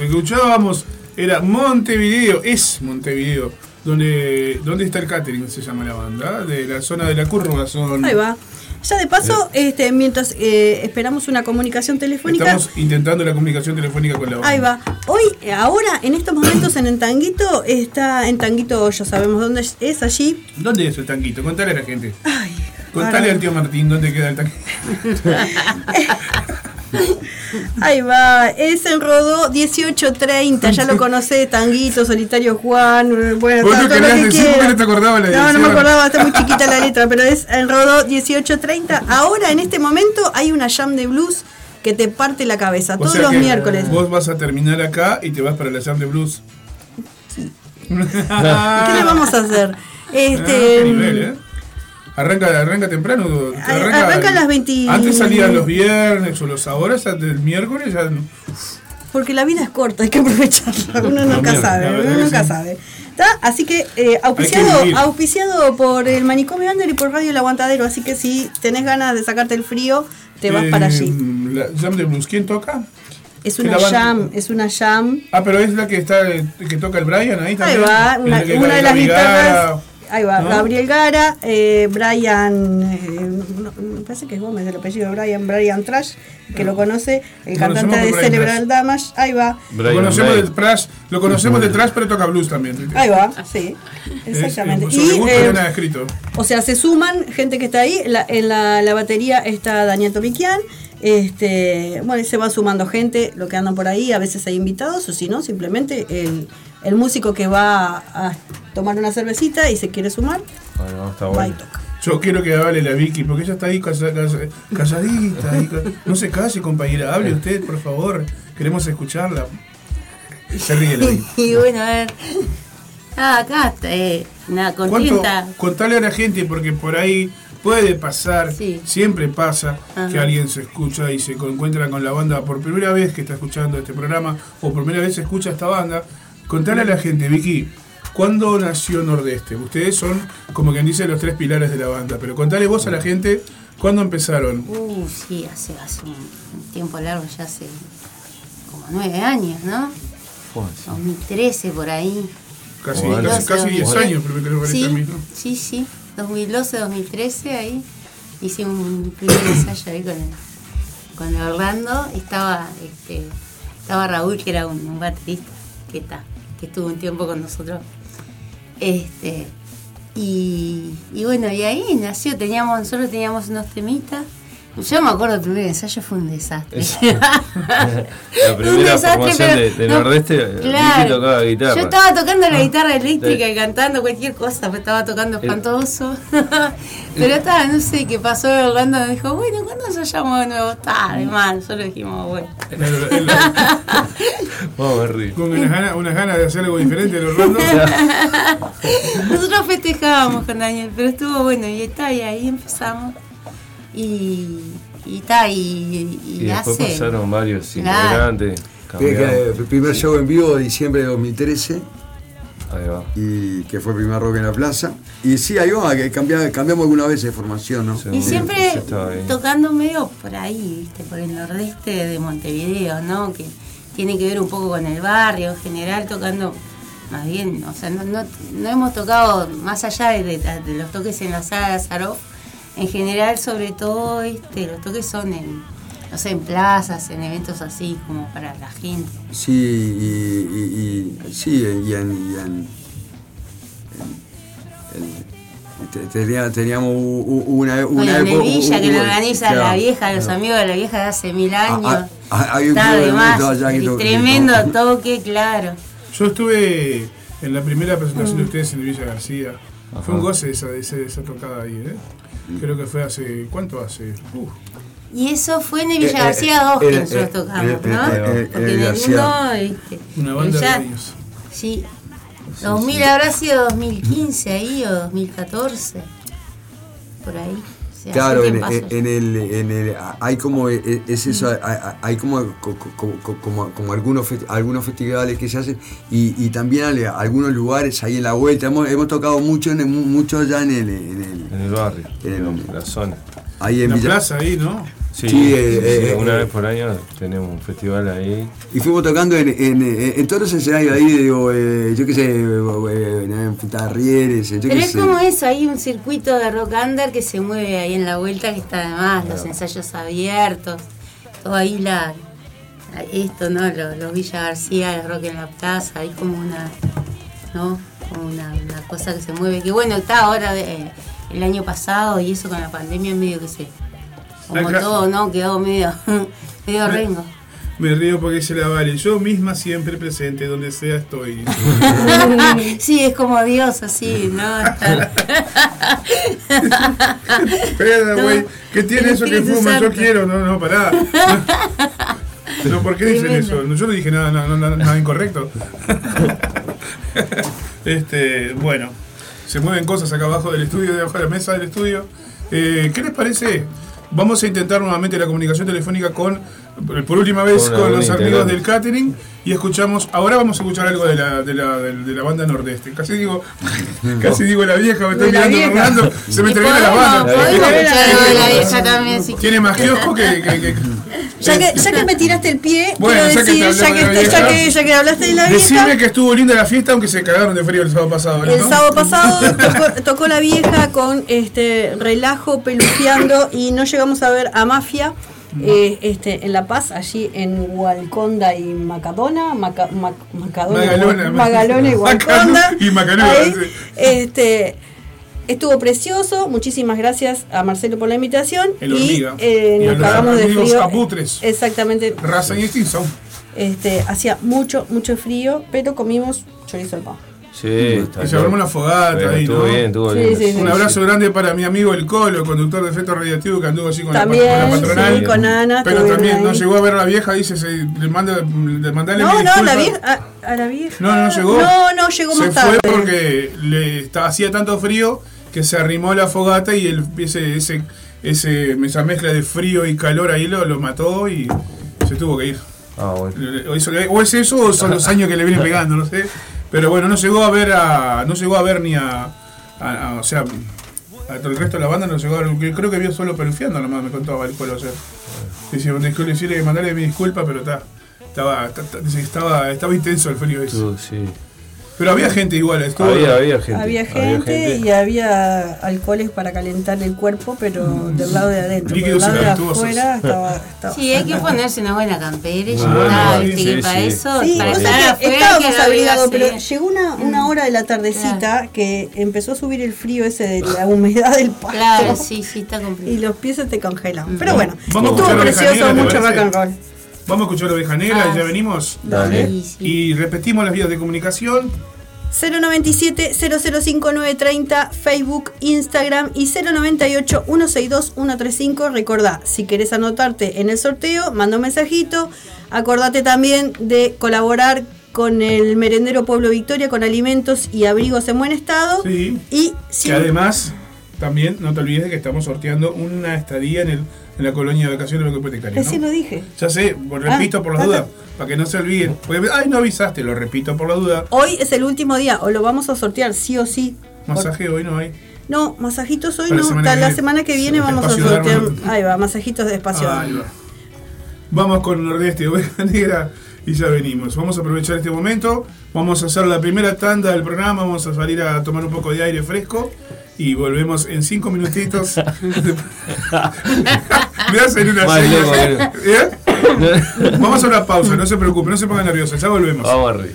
Escuchábamos, escuchábamos, era Montevideo, es Montevideo, donde, ¿dónde está el catering? Se llama la banda, de la zona de la curva son. Ahí va. Ya de paso, este, mientras eh, esperamos una comunicación telefónica, Estamos intentando la comunicación telefónica con la banda. ahí va. Hoy, ahora, en estos momentos en el Tanguito, está en Tanguito, ya sabemos dónde es, allí. ¿Dónde es el tanquito? Contale a la gente. Contale ahora- al tío Martín dónde queda el tanquito. Ahí va, es en Rodó 1830, ya lo conocés, Tanguito, Solitario Juan, eh, bueno, Vos no todo lo querías que decir porque quieras. no te acordabas la No, no me acordaba, está muy chiquita la letra, pero es en Rodó 1830. Ahora, en este momento, hay una jam de blues que te parte la cabeza, O todos los que miércoles. Vos vas a terminar acá y te vas para la Jam de Blues. ¿Qué le vamos a hacer? Este, Ah, qué nivel, ¿eh? Arranca, arranca temprano. Arranca, arranca a las 20. Antes salían los viernes o los ahora, del miércoles ya. no. Porque la vida es corta, hay que aprovecharla. Uno nunca sabe, uno nunca sí. sabe. ¿Tá? Así que eh, auspiciado, que auspiciado por el Manicomio Under y por Radio El Aguantadero. Así que si tenés ganas de sacarte el frío, te vas Eh, para allí. La Jam de Blues, ¿quién toca? Es ¿qué una jam, es una jam. Ah, pero es la que está que toca el Brian ahí Ahí también. va, Es una, de las guitarras. Ahí va, ¿no? Gabriel Gara, eh, Brian, eh, me parece que es Gómez el apellido de Brian, Brian Trash, que lo conoce, el cantante de Brian Cerebral Damage, ahí va. Lo Brian conocemos de trash, lo conocemos de trash, pero toca blues también. Ahí va, sí, Es- exactamente. es- Y, eh, no escrito. O sea, se suman gente que está ahí. La- en la, la batería está Daniel Tomiquian. Este, bueno, y se va sumando gente, lo que andan por ahí. A veces hay invitados, o si no, simplemente el, el músico que va a tomar una cervecita y se quiere sumar, Bueno, está va y toca. Yo quiero que hable la Vicky, porque ella está ahí casa- casa- calladita. ahí no se calle, compañera. Hable usted, por favor. Queremos escucharla. Se ríe la Vicky. Y bueno, a ver. Ah, acá, eh, nada, ¿Cuánto, contenta. contale a la gente, porque por ahí puede pasar, Sí. siempre pasa, Ajá. que alguien se escucha y se encuentra con la banda por primera vez que está escuchando este programa o por primera vez escucha esta banda. Contale a la gente, Vicky, ¿cuándo nació Nordeste? Ustedes son, como quien dice, los tres pilares de la banda, pero contale vos a la gente cuándo empezaron. Uh, sí, hace, hace un, tiempo largo, ya hace como nueve años, ¿no? Joder, 2013 por ahí. Casi, Bueno. casi, casi 10 2013. años, pero me creo que parece a mí, Sí, ¿no? sí, sí. 2012, 2013, ahí hice un primer ensayo ahí con, el- con el Orlando. Estaba, este, estaba Raúl, que era un, un baterista, que está, que estuvo un tiempo con nosotros. Este, y, bueno, y ahí nació, teníamos, nosotros teníamos unos temitas. Yo me acuerdo el primer ensayo fue un desastre. Es- La primera formación de, de no, Nordeste, Vicky tocaba guitarra. Yo estaba tocando la guitarra eléctrica Sí. y cantando cualquier cosa, pero estaba tocando El- espantoso. pero estaba, no sé qué pasó. Orlando me dijo, bueno, ¿cuándo ensayamos de nuevo? Está de mal. Solo dijimos, bueno. Vamos a ver, Rick. con unas ganas, unas ganas de hacer algo diferente de Orlando. Nosotros festejábamos con Daniel, pero estuvo bueno. Y está, y ahí empezamos. Y, y está, y, y, Y después hace. pasaron varios Claro. integrantes. El primer show en vivo de diciembre de 2013 Ahí va. y que fue el primer rock en la plaza. Y sí, ahí va, que cambiamos, cambiamos algunas veces de formación, ¿no? Sí. Y siempre tocando medio por ahí, ¿viste? por el nordeste de Montevideo, ¿no? Que tiene que ver un poco con el barrio en general, tocando más bien, o sea, no, no, no hemos tocado más allá de, de- de los toques en la sala de Azarov, en general, sobre todo, este, los toques son en, no sé, en plazas, en eventos así, como para la gente. Sí, y, y- y- sí, y en, y en- en- en- te- tenía- teníamos u- una, una época- Villa, que lo organiza claro. la vieja, los amigos de la vieja de hace mil años. ah, ah, hay un Está club que tremendo toque, claro. Yo estuve en la primera presentación Mm. de ustedes en Villa García. Fue un goce esa, esa, esa tocada ahí, ¿eh? Creo que fue hace. ¿Cuánto hace? Uf. Y eso fue en el Villa Eh, eh, García 2 que eh, nosotros eh, tocamos, eh, ¿no? eh, eh, Porque eh, en el este, Una banda ya- de años. Sí. 2000 habrá sido 2015 ahí o 2014. Por ahí. Sea, Claro, hace en, tiempazo en- el, en el, hay como, eh, es eso, hay, hay- hay como, co- co- co- como, como algunos, algunos festivales que se hacen y, y también algunos lugares ahí en la vuelta. Hemos, hemos tocado mucho, en, mucho ya en el, en el- En el barrio, En el- en la zona. Ahí en La Villa, plaza ahí, ¿no? Sí, Sí, eh, sí, eh, una eh, vez por año tenemos un festival ahí. Y fuimos tocando en, en, en- en todos los escenarios ahí, digo, eh, yo qué sé, eh, en Punta Rieles, yo Pero qué es sé. como eso, hay un circuito de rock under que se mueve ahí en la vuelta que está además, los ensayos abiertos, todo ahí la, la- esto, ¿no? Los, los Villa García, el rock en la plaza, hay como una, ¿no? Como una, una cosa que se mueve, que bueno, está ahora de- el año pasado y eso con la pandemia medio que se, como Acá- todo, ¿no? Quedó medio, medio rengo. Me río porque dice la Vale, yo misma siempre presente, donde sea estoy. sí, es como Dios, así, ¿no? Espera, güey, ¿qué tiene El eso que fuma? Yo quiero, no, no, pará. No, ¿por qué dicen eso? Yo no dije nada, nada, nada, nada incorrecto. Este, bueno, se mueven cosas acá abajo del estudio, debajo de la mesa del estudio. Eh, ¿Qué les parece? Vamos a intentar nuevamente la comunicación telefónica con, por última vez, Con los amigos del catering y escuchamos, ahora vamos a escuchar algo de la, de la, de, de la banda nordeste. Casi digo, casi digo la vieja, me la mirando vieja. Fernando, se me termina la banda. Tiene más kiosco que. que- que- Ya que, ya que me tiraste el pie, Bueno, quiero ya que decir, ya que, de la ya, que, ya que hablaste de la Decime vieja, que estuvo linda la fiesta, aunque se cagaron de frío el sábado pasado. ¿no? el sábado pasado tocó, tocó la vieja con este relajo, peluceando y no llegamos a ver a Mafia. Eh, este, en La Paz, allí en Hualconda y Macadona, Maca- Mac- Macadona, Magalona. Magalona y Hualconda. Y Ahí, sí. este, estuvo precioso, muchísimas gracias a Marcelo por la invitación. El y eh, nos cagamos de frío. abutres. Exactamente, Raza y Stinson. este, hacía mucho, mucho frío, pero comimos chorizo al pan. Sí, está Y se armó una fogata Bueno, ahí, Estuvo ¿no? bien, estuvo Sí, bien. sí, sí. Un abrazo grande para mi amigo el Colo, conductor de efecto radiactivo que anduvo así con, la, También, con la patronal. sí, con Ana. Pero también no llegó a ver a la vieja, dice, se, le manda, le mandale No, mi no, disculpa. la vieja, a, a la vieja. No, no llegó. No, no, llegó se más tarde. fue porque le está- hacía tanto frío que se arrimó a la fogata y el, ese, ese, ese, esa mezcla de frío y calor ahí lo, lo mató y se tuvo que ir. Ah, bueno. O eso- o es eso o son los años que le viene pegando, no sé. Pero bueno, no llegó a ver a. No llegó a ver ni a. o sea, a todo el resto de la banda no llegó a ver. Creo que vio solo pelufiando nomás, me contaba el colo ayer. Dice, disculpe, que mandarle mi disculpa, pero está. Estaba, estaba, estaba intenso el frío ese. Sí. Pero había gente igual, estuvo. Había, había gente. Había gente y había alcoholes para calentar el cuerpo, pero del lado de adentro. Líquidos Por el lado de afuera estaba, estaba- Sí, hay que ponerse una buena campera y está, sí, sí, para sí. eso, para estar afuera estábamos abrigados, pero llegó una, una hora de la tardecita que empezó a subir el frío ese de la humedad del pasto. Claro, sí, sí, está Y complicado. los pies se te congelan. Pero bueno, Vamos estuvo precioso, Negra, ¿te mucho rock and roll. Vamos a escuchar Oveja Negra Ah, y ya sí. venimos. Dale. Sí, sí. Y repetimos las vías de comunicación. 097-005-930, Facebook, Instagram y 098-162-135. Recordá, si querés anotarte en el sorteo, manda un mensajito. Acordate también de colaborar con el merendero Pueblo Victoria con alimentos y abrigos en buen estado. Sí. Y si Que además, también no te olvides de que estamos sorteando una estadía en, el, en la colonia de vacaciones de recién ¿no? lo dije. Ya sé, lo repito Ah, por las ah, dudas, para que no se olviden. Porque, ay, no avisaste, lo repito por la duda. Hoy es el último día, o lo vamos a sortear sí o sí. Por- Masaje hoy no hay. No, masajitos hoy Para la no. semana la semana que viene vamos a sortear. Ahí va, masajitos de espacio. Ahí va. Vamos con Nordeste, Oveja Negra y ya venimos. Vamos a aprovechar este momento. Vamos a hacer la primera tanda del programa. Vamos a salir a tomar un poco de aire fresco. Y volvemos en cinco minutitos. Me hacen una señal. ¿Eh? Vamos a una pausa, no se preocupen, no se pongan nerviosos, ya volvemos. Vamos arriba.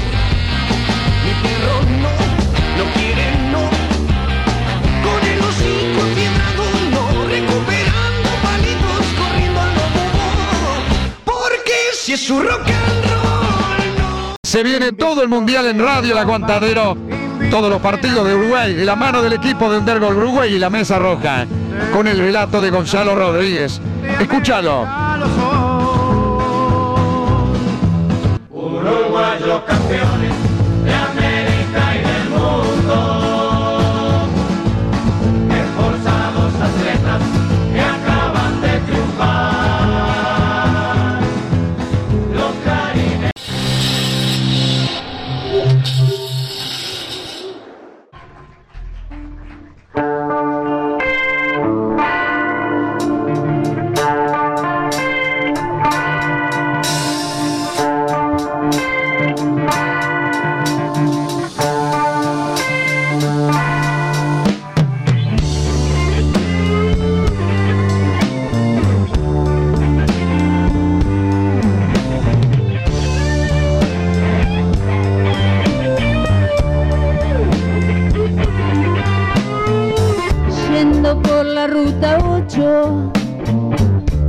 su rock Se viene todo el mundial en radio, el aguantadero. Todos los partidos de Uruguay, la mano del equipo de Undergol Uruguay y la mesa roja, con el relato de Gonzalo Rodríguez. Escúchalo. yendo por la ruta 8,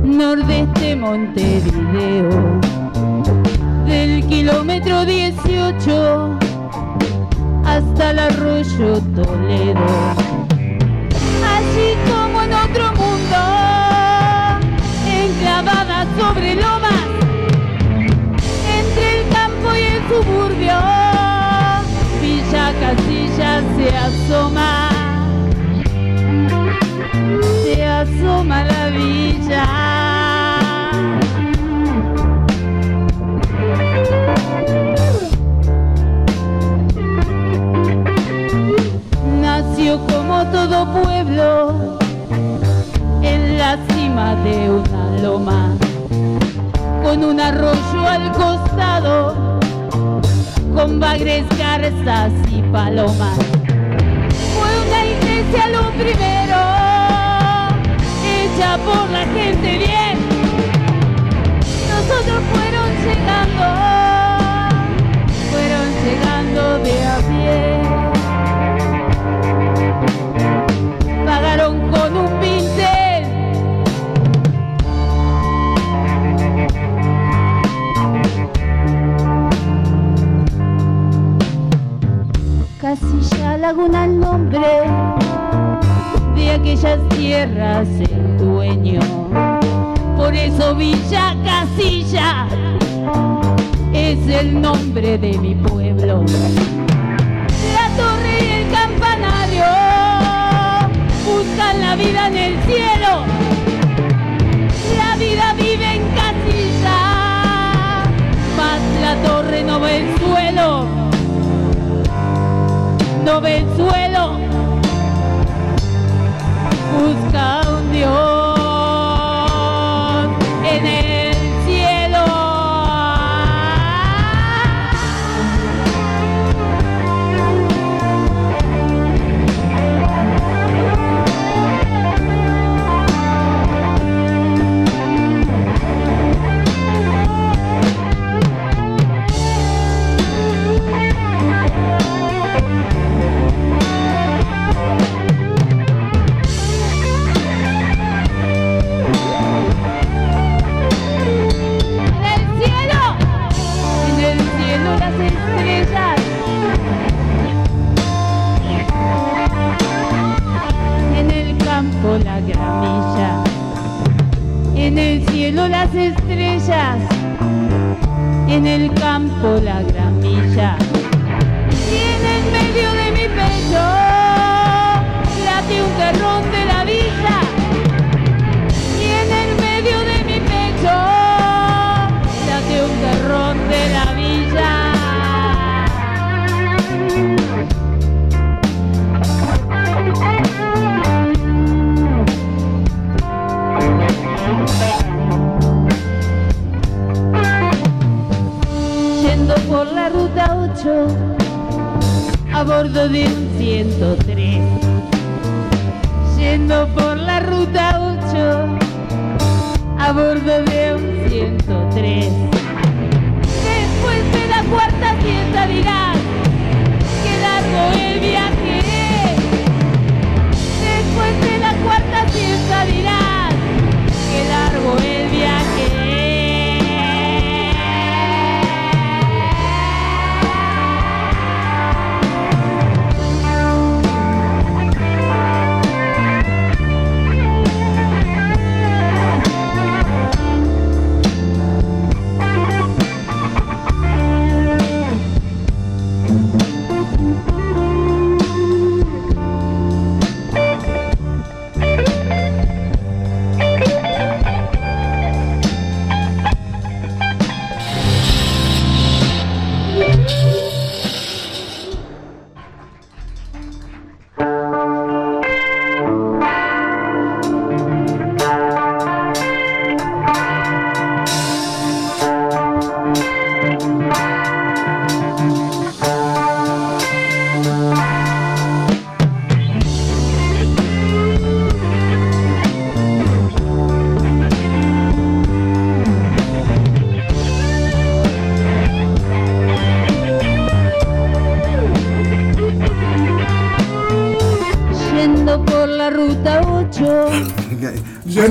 nordeste Montevideo, del kilómetro 18 hasta el arroyo Toledo. Así como en otro mundo, enclavada sobre lomas, entre el campo y el suburbio, Villa Casilla se asoma. asoma la villa. como todo pueblo en la cima de una loma, con un arroyo al costado, con bagres, garzas y palomas. Fue una iglesia lo primero hecha por la gente bien. Nosotros fueron llegando, fueron llegando de a pie. Pagaron con un pincel. Casilla Laguna el nombre de aquellas tierras Por eso Villa Casilla es el nombre de mi pueblo. La torre y el campanario buscan la vida en el cielo. La vida vive en Casilla, mas la torre no ve el suelo. No ve el suelo. Busca un Dios cielo las estrellas. En el campo la por la ruta 8 a bordo de un 103 yendo por la ruta 8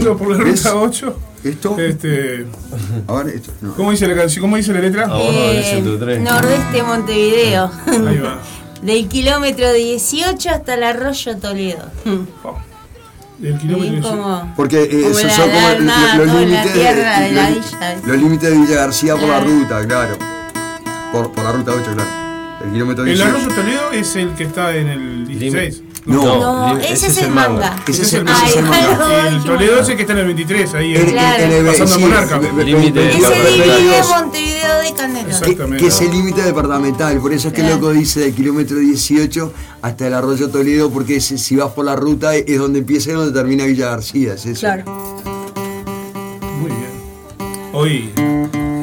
Por la ¿Ves? ruta 8. Esto, Este, a ver, esto, no. ¿Cómo dice la canción? ¿Cómo dice la letra? A bordo del 103. nordeste Montevideo. Ahí va. Del kilómetro 18 hasta el arroyo Toledo. El kilómetro Bien dice- como, Porque eh, como esos la, son como la los la límites tierra de la los- villa. los límites de Villa García por la ruta, claro. Por, por la ruta 8, claro. El kilómetro El 18. arroyo Toledo es el que está en el 16. No, No, ese es el manga. Ese es el, Ay, ese es el manga. perdón. El Toledo ese que está en el 23, ahí en, Claro. el- Pasando sí, Monarca. ve- Límite de. Montevideo de. Exacto. que, Exactamente. que es el límite departamental, por eso es que el loco dice del kilómetro 18 hasta el arroyo Toledo, porque es- si vas por la ruta es donde empieza y donde termina Villa García, es eso. Claro. Muy bien. Hoy,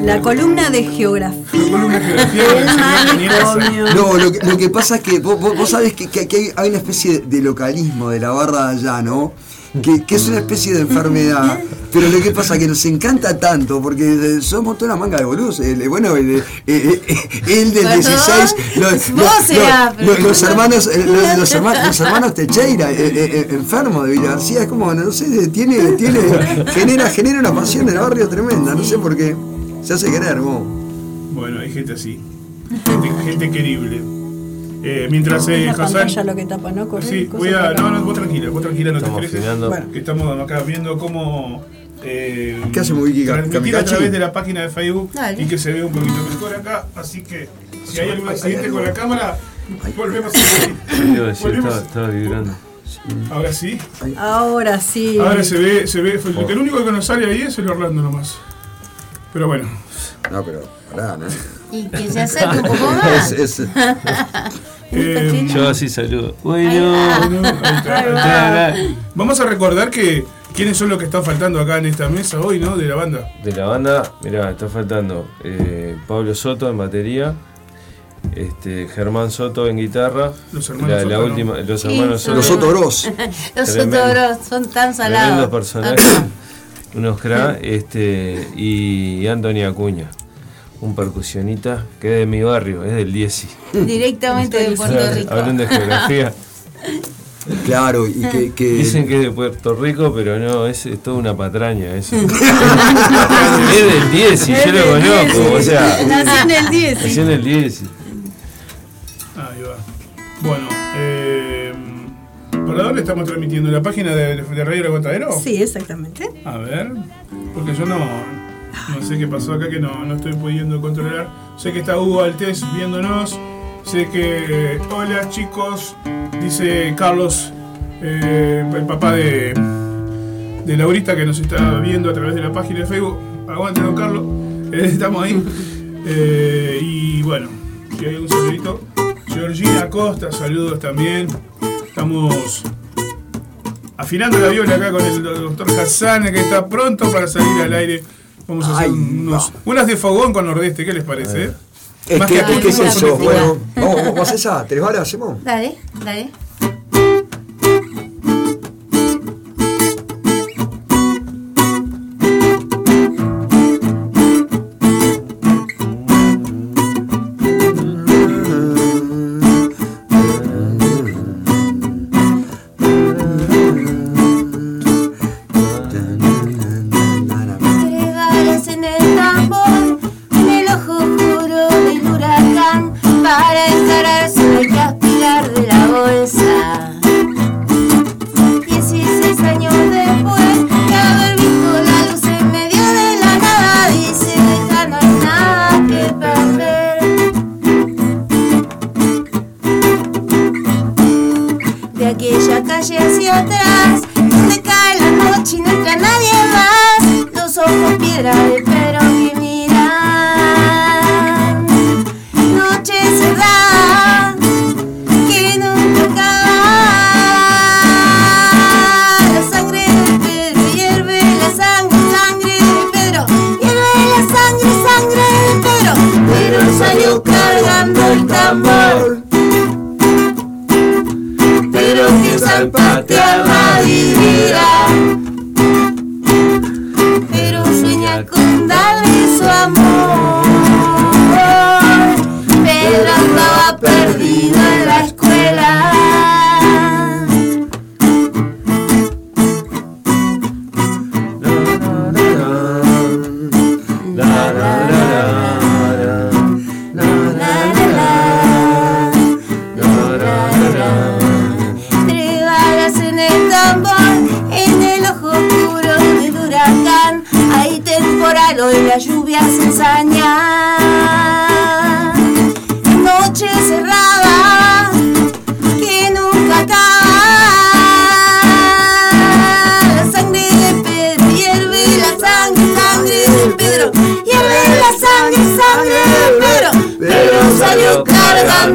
La columna de geografía. Geografía. No, lo que, lo que pasa es que vos, vos- sabés que, que aquí hay, una especie de, localismo de la barra de allá, ¿no? Que, que es una especie de enfermedad, pero lo que pasa es que nos encanta tanto, porque eh, somos toda una manga de boludos. El- bueno, el, eh, eh, eh, el del Perdón, 16, los, los- los- hermanos, eh, los, los hermanos, los hermanos Techeira, eh, eh, eh, enfermo de Villa García, es como, no sé, tiene, tiene, genera, genera una pasión en el barrio tremenda, no sé por qué. Se hace querer, vos. Bueno, hay gente así. Gente, gente querible. Eh, mientras eh, la Hassan. lo que tapa, ¿no? Corre, Sí, voy a. No, no, vos tranquila, vos tranquila, no te Estamos estreses. filmando. Bueno. Que estamos acá viendo cómo. Eh, ¿Qué hacemos, Vicky? Transmitir a través de la página de Facebook Dale. y que se vea un poquito mejor acá. Así que si hay algún accidente con la cámara, volvemos a estaba, estaba vibrando. Ahora sí. Ahora sí. Ahora se ve, se ve. El único que nos sale ahí es el Orlando nomás. Pero bueno. No, pero, pará, ¿no? Y que se acerque un poco más. Es- es- eh, Yo así saludo. Bueno, bueno, ahí está, ahí está. acá. Vamos a recordar que quiénes son los que están faltando acá en esta mesa hoy, ¿no? De la banda. De la banda, mirá, está faltando eh, Pablo Soto en batería, este, Germán Soto en guitarra, Los hermanos la, la Soto, ¿no? última, los hermanos Soto, Los Soto. Otoros. Los Tremendo. otros son tan tremendos salados. personajes, unos cra, este, y Anthony Acuña, un percusionista que es de mi barrio, es del Dieci. Directamente de Puerto Rico. Hablando de geografía, Claro, y que, que- dicen que es de Puerto Rico, pero no, es, es toda una patraña eso. es del Dieci, yo lo conozco, o sea, Nací en el 10. sí. nació en el Dieci. Ahí va. Bueno, eh, ¿para dónde estamos transmitiendo? ¿La página de, de Radio El Aguantadero? Sí, exactamente. A ver, porque yo no, no sé qué pasó acá que no, no estoy pudiendo controlar. Sé que está Hugo Altés viéndonos. Sé que. Hola chicos, dice Carlos, eh, el papá de, de Laurita que nos está viendo a través de la página de Facebook. Aguante, don Carlos. Estamos ahí. Eh, y bueno, si hay un saludito. Georgina Costa, saludos también. Estamos afinando la viola acá con el doctor Hassan, que está pronto para salir al aire. Vamos a hacer unos, unas de fogón con nordeste, ¿qué les parece? eh? es Más que, que es que es atletismo, eso. son de Bueno, vamos, vamos a hacer esa. ¿Tres balas hacemos? Dale, dale.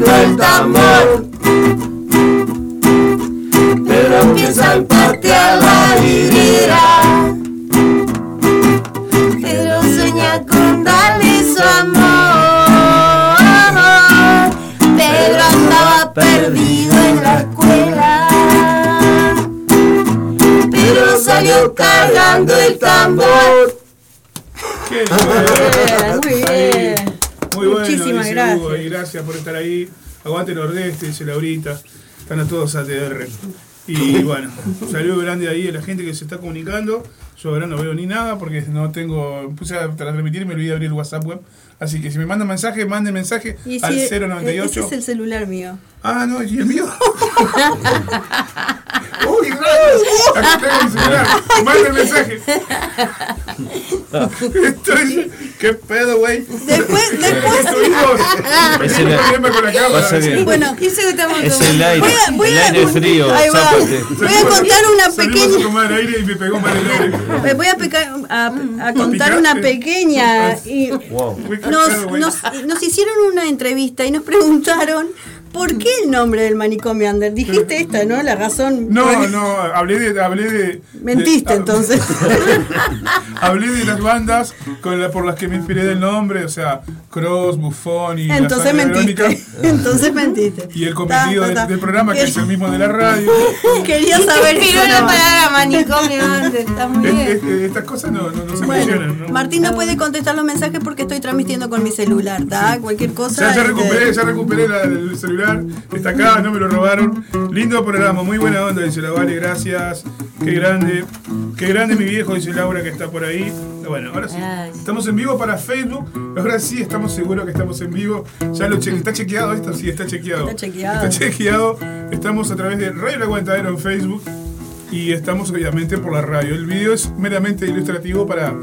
el tambor. Pero aunque salpate a la vidriera, pero sueña con darle su amor. Pedro andaba perdido en la escuela, pero salió cargando el tambor. Qué bien, muy bien. Y gracias por estar ahí. Aguante Nordeste, dice Laurita. Están a todos ATR. Y bueno, un saludo grande ahí a la gente que se está comunicando. Yo ahora no veo ni nada porque no tengo. Puse a transmitir y me olvidé de abrir el WhatsApp web. Así que si me mandan mensaje, manden mensaje Y al si- Ese 098. es el celular mío. Ah, no, y el mío. Uy, rayos. Aquí tengo mi celular. Manden mensaje. Estoy. ¿Qué pedo, güey? Después, después. Es el- problema con la cámara. Bueno, Dice que estamos Es el aire, Voy a- voy el a- aire frío, Ahí va. Voy a contar una Salimos a pequeña. tomar aire y me pegó mal el aire. Me voy a, peca- a- a contar una pequeña. Y nos, nos, nos hicieron una entrevista y nos preguntaron por qué el nombre del manicomio Ander. Dijiste esta, ¿no? La razón. No, no, hablé de. Hablé de Mentiste de- entonces. hablé de las bandas con la- por las que me inspiré del nombre, o sea, Cross, Buffon y. Entonces mentiste. Verónica. Entonces mentiste. Y el cometido Ta, ta, del, ta. del programa, que es el mismo de la radio. Quería saber la nomás. palabra manicomio antes, está muy bien. es- es- estas cosas no, no, no se mencionan, Bueno, ¿no? Martín no puede contestar los mensajes porque estoy transmitiendo con mi celular, ¿está? Cualquier cosa. Ya, ya este, recuperé, ya recuperé la- el celular, está acá, no me lo robaron. Lindo programa, muy buena onda, dice la Vale, gracias. Qué grande, qué grande mi viejo, dice Laura que está por ahí. Bueno, ahora sí. Estamos en vivo para Facebook. Ahora sí estamos seguros que estamos en vivo. Ya lo chequeé. ¿Está chequeado esto? Sí, está chequeado. Está chequeado. Está chequeado. Estamos a través de Radio El Aguantadero en Facebook. Y estamos obviamente por la radio. El video es meramente ilustrativo para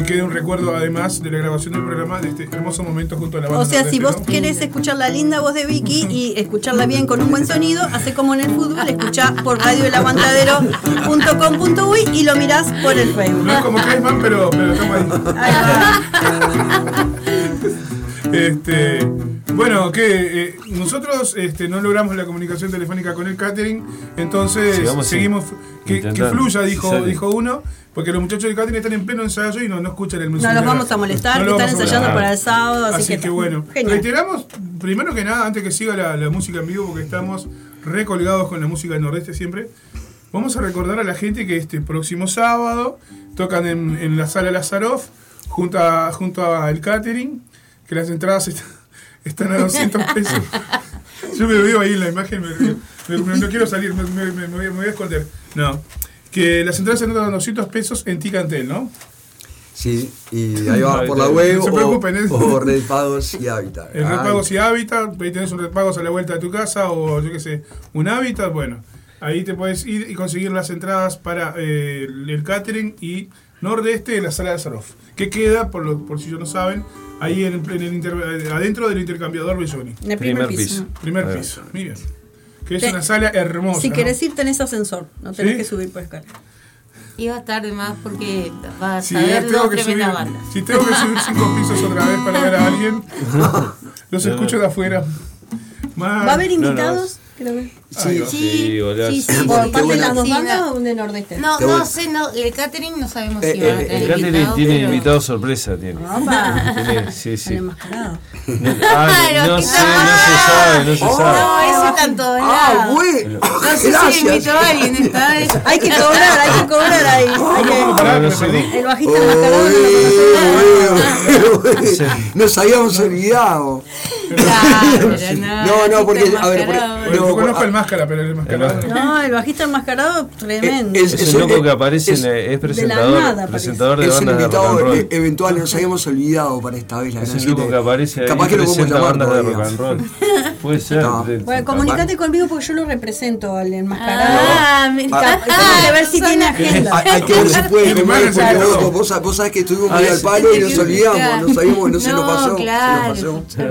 que quede un recuerdo además de la grabación del programa de este hermoso momento junto a la banda. O sea, si vos ¿no? querés escuchar la linda voz de Vicky y escucharla bien con un buen sonido, hace como en el fútbol, escuchá por radioelaguantadero.com.uy y lo mirás por el Facebook. No es como Cresman, pero, pero estamos ahí. Este, bueno, que eh, nosotros este, no logramos la comunicación telefónica con el catering, entonces seguimos que, que fluya, dijo, dijo uno, porque los muchachos del catering están en pleno ensayo y no, no escuchan el No mensaje. los vamos a molestar, No están a ensayando para el sábado, así, Así que, bueno, Genial. reiteramos, primero que nada, antes que siga la, la música en vivo, porque estamos recolgados con la música del Nordeste siempre, vamos a recordar a la gente que este próximo sábado tocan en, en la sala Lazaroff, junto, a, junto al catering, que las entradas est- están a 200 pesos. Yo me veo ahí en la imagen, me- me- no quiero salir, me, voy, voy a esconder. No, que las entradas están a 200 pesos en Ticantel, ¿no? Sí, y ahí va Ay, por la no web se o, preocupen, ¿eh? o Red Pagos y Hábitat. El Red Pagos y Hábitat, ahí tenés un Red Pagos a la vuelta de tu casa o yo qué sé, un Hábitat, bueno, ahí te puedes ir y conseguir las entradas para eh, el, catering y nordeste de la sala de Sarof, que queda, por, lo, por si no saben, ahí en, en el inter- adentro del intercambiador Belloni, En el primer, Primer piso. piso. primer A ver. piso, muy bien. Que es Te- una sala hermosa. Si ¿no? querés ir, tenés ascensor, no tenés ¿Sí? que subir por escalera. Y va a estar de más porque vas Si a ver tengo, dos que subir, tremendas bandas. si tengo que subir cinco pisos otra vez para ver a alguien, los escucho de afuera. Más- ¿Va a haber no, no, va. Sí, golazo. sí, sí, ¿Por sí, parte de sí, las dos sí, bandas no. o de Nordeste? No, no bueno. sé, no, el catering no sabemos Eh, si van a eh, tener El catering tiene pero- invitado sorpresa, tiene. Sí, sí. Están enmascarados. Ah, Claro, no que sé, no se sabe, no se Oh. sabe. No, ese está en todos Ah, lados. No sé si invitó a alguien esta vez. Hay que cobrar, hay que cobrar ahí. No el bajista enmascarado no lo Oye, oye, Nos habíamos olvidado. Claro, No, no, porque, a ver, enmascarado. No, el máscara, pero el enmascarado. El no. El bajista enmascarado, tremendo. Es- Es un loco que aparece, es- en, es presentador, nada presentador de Es un bandas de rock and invitado roll. e- eventual, nos habíamos olvidado para esta vez. La Es un loco que aparece ahí Capaz que lo podemos presenta llamar bandas de rock and roll. Puede ser. No. de- Bueno, comunicate conmigo porque yo lo represento al enmascarado. Ah, me Ca- Tengo que ver si tiene agenda. Hay, que ver si puede porque vos, no. vos, sa- vos sabés que estuvimos Ah, muy al palo y nos olvidamos, no sabíamos, no se nos pasó. Claro, Se nos pasó.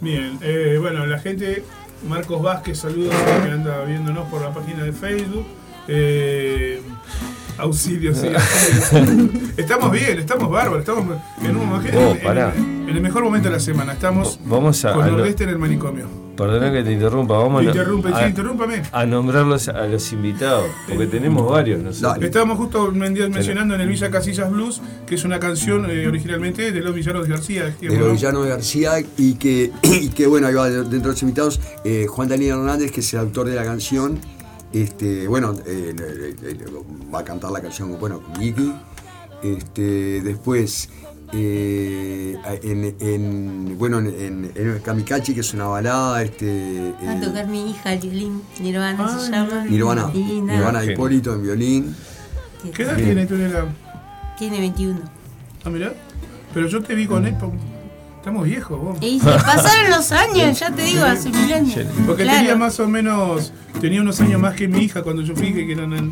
Bien, eh, bueno, la gente, Marcos Vázquez, saludos que anda viéndonos por la página de Facebook. Eh, auxilio, sí. estamos bien, estamos bárbaros, estamos en un Oh, en- pará. en- En el mejor momento de la semana. Estamos Vamos a- con a lo- Nordeste en el manicomio. Perdona que te interrumpa, vamos interrumpe, a- sí, interrúmpame. a nombrarlos a los invitados, porque tenemos varios nosotros. Estábamos justo men- mencionando en el Villa Casillas Blues, que es una canción eh, originalmente de los Villanos de García. de los ¿no? villanos de García y que, y que bueno, ahí va dentro de los invitados, eh, Juan Daniel Hernández, que es el autor de la canción, este, bueno, eh, eh, eh, va a cantar la canción, bueno, con Vicky, este, después, eh, en, en- bueno, en, en Kamikachi, que es una balada, este, Va a eh, tocar mi hija el violín, Nirvana se llama. Nirvana, Nirvana. Hipólito en violín, ¿Qué edad tiene tú? Tiene 21. Ah, mirá. Pero yo te vi con él. Estamos viejos, vos. Y se pasaron los años, ya te digo, hace mil años. Porque Claro. tenía más o menos. Tenía unos años más que mi hija cuando yo fui, que eran, eran,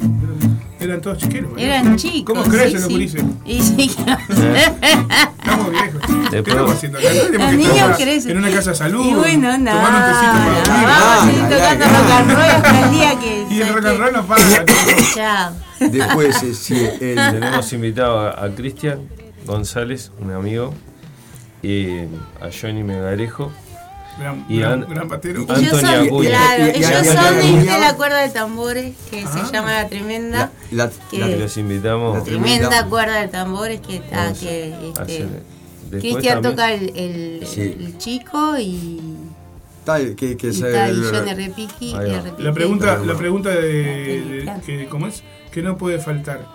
eran todos chiqueros. ¿verdad? Eran chicos. ¿Cómo crecen sí, los sí. Y sí. Estamos viejos. ¿Qué Después- estamos haciendo acá? Los niños crecen. En una casa de salud. Y bueno, nada. Tomando un tecito para dormir. Vamos a seguir tocando ya, ya. rock and roll hasta el día que. Y el rock and roll no para. Chao. después, eh, sí, el- Tenemos invitado a, a Cristian González, un amigo, y a Johnny Megarejo. Gran, Y gran, an- gran patero. Ellos Antonio son, Acuña. claro, Y- y- y- ellos y- son de la cuerda de tambores que Ah. se llama La Tremenda. la- la- que los invitamos. La tremenda Tremenda. cuerda de tambores que, ah, Vamos que a este, Cristian toca el, el- Sí. el chico y, tal, que, que y se- está y Johnny Repiqui. La pregunta, la pregunta de, que, ¿cómo es? Que no puede faltar.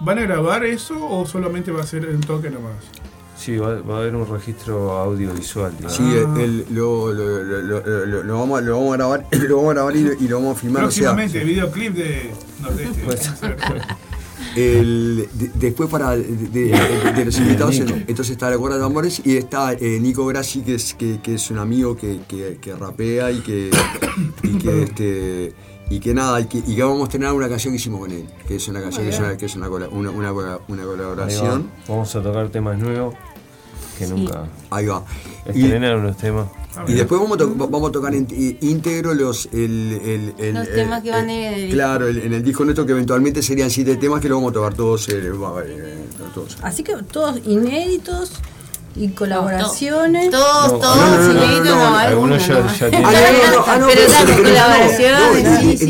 ¿Van a grabar eso o solamente va a ser un toque nomás? Sí, va, va a haber un registro audiovisual. digamos. Sí, el- el- lo, lo, lo, lo- vamos, a- lo vamos a grabar, lo vamos a grabar y, lo- y lo vamos a filmar. O sea, Próximamente, videoclip de Nordeste. Pues- el, de- después para de, de- de los invitados, entonces está la cuerda de tambores y está eh, Nico Grassi, que es, que, que es un amigo que, que, que rapea y que, y que este y que nada, y que, y que vamos a tener una canción que hicimos con él, que es una canción que es una, que es una, cola- una, una, cola- una va. colaboración. Vamos a tocar temas nuevos que Sí. nunca Ahí va. Y, estrenar unos temas. Y después vamos a, to- vamos a tocar íntegro los el, el- el- Los el- temas que van el- en el disco. Claro, el- en el disco nuestro que eventualmente serían siete temas que lo vamos a tocar todos. eh, va, eh, todos. Así que todos inéditos y colaboraciones. Todos, No, todos, no, no, no, inéditos, no, no, no, algunos ya- algunos ya no. tienen- Ah, no, no, no, ah, no, Pero no, colaboraciones,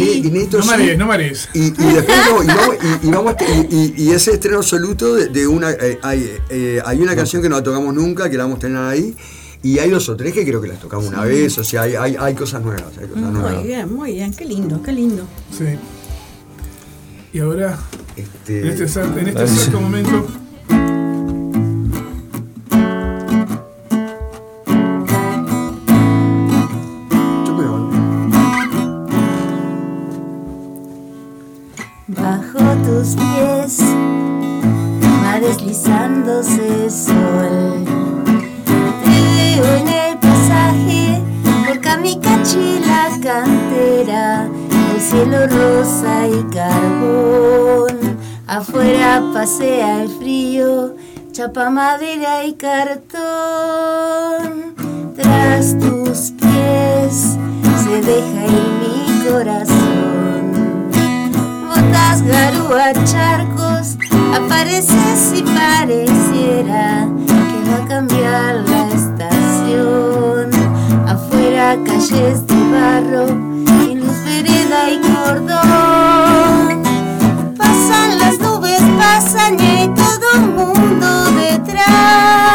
no, marees, no marees. Y, y después no, y vamos, y, y vamos y, y- y ese estreno absoluto de, de una eh, hay, eh, hay una canción que no la tocamos nunca, que la vamos a tener ahí, y hay dos o tres que creo que las tocamos una vez, o sea, hay, hay, hay cosas nuevas, hay cosas Muy nuevas. bien, muy bien, qué lindo, qué lindo. Sí. Y ahora, Este, en este, en este Ah, exacto momento, deslizándose sol. Te veo en el pasaje por Kamikachi la cantera, el cielo rosa y carbón. Afuera pasea el frío, chapa madera y cartón. Tras tus pies se deja ir mi corazón botas, garúa, charcos, apareces y pareciera que va a cambiar la estación. Afuera calles de barro, sin luz, vereda y cordón. Pasan las nubes, pasan y hay todo un mundo detrás.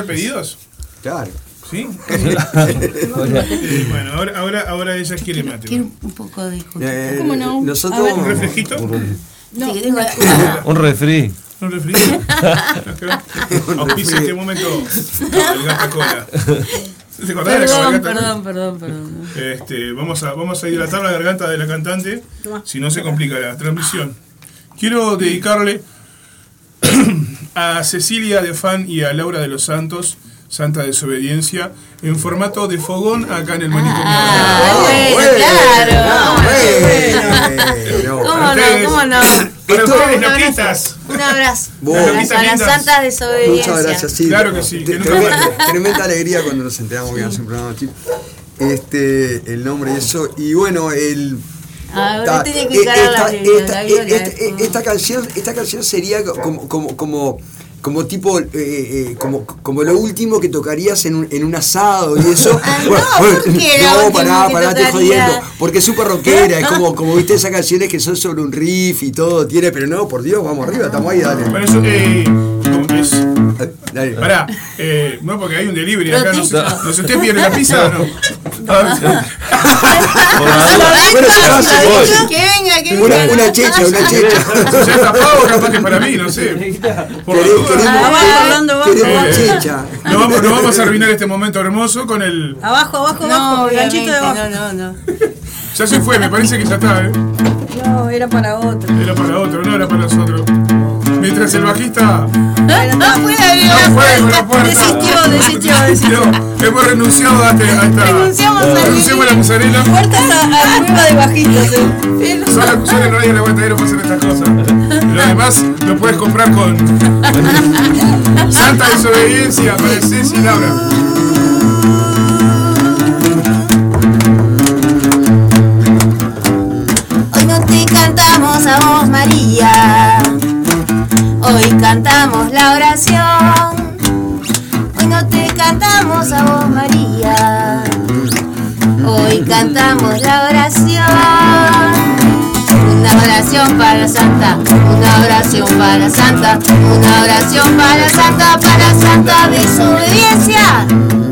Hacer pedidos? Claro. ¿Sí? bueno, ahora, ahora, ahora ella quiere mate. Quiero un poco de Eh, ¿Cómo no? Nosotros. A ver. ¿Un refresquito? No, sí, tengo Un refri. ¿Un refresco? Auspicia este momento el gata cola. ¿Te acordás de la Perdón, cabalgata? perdón, perdón, perdón. Este, vamos, a, vamos a hidratar la garganta de la cantante, si no se complica la transmisión. Quiero dedicarle a Cecilia de Fan y a Laura de los Santos, Santa Desobediencia, en formato de fogón acá en el manicomio. Ah, bueno, claro. ¿Cómo Para no? ¿Cómo no? Para ustedes, Un abrazo. loquitas. Un abrazo. Vos. Para Loquitas las santas desobediencias. Muchas gracias, sí. Claro que sí, Tremenda, alegría cuando nos enteramos que íbamos a un programa chico. Este, el nombre y eso. Y bueno, el. Ahora que la esta, canción, esta canción sería como, como, como, como tipo, eh, eh, como, como lo último que tocarías en un, en un asado y eso. Ah, no, ¿por qué lo no, último pará, pará, te jodiendo. Porque es súper rockera, es como, como viste esas canciones que son sobre un riff y todo, tiene, pero no, por Dios, vamos arriba, estamos ahí, dale. Para eso, eh. Pará, eh, no, porque hay un delivery acá. No no sé, ¿Usted pide la pizza o no? Que venga, que Una, venga. una checha, una checha. Ya está pago, capaz que para mí, no sé. Por Vamos, queremos Eh, checha. No vamos, no vamos a arruinar este momento hermoso con el. Abajo, abajo, No, abajo. Ganchito de abajo. no, no, no. Ya se fue, me parece que ya está, ¿eh? No, era para otro. Era para otro, no era para nosotros. Mientras el bajista. No puede No puede con la puerta. puerta. Desistió, desistió, desistió. No, hemos renunciado a, este- esta. Renunciamos a renunciamos a la musarela. Puertas a, a prueba de bajitos. eh. Solo, solo en Radio La Aguantadero para hacer estas cosas. Lo demás lo puedes comprar con Santa Desobediencia para Ceci y Laura. Hoy cantamos la oración. Hoy no te cantamos a vos María, hoy cantamos la oración. Una oración para Santa, una oración para Santa, una oración para Santa, para Santa desobediencia.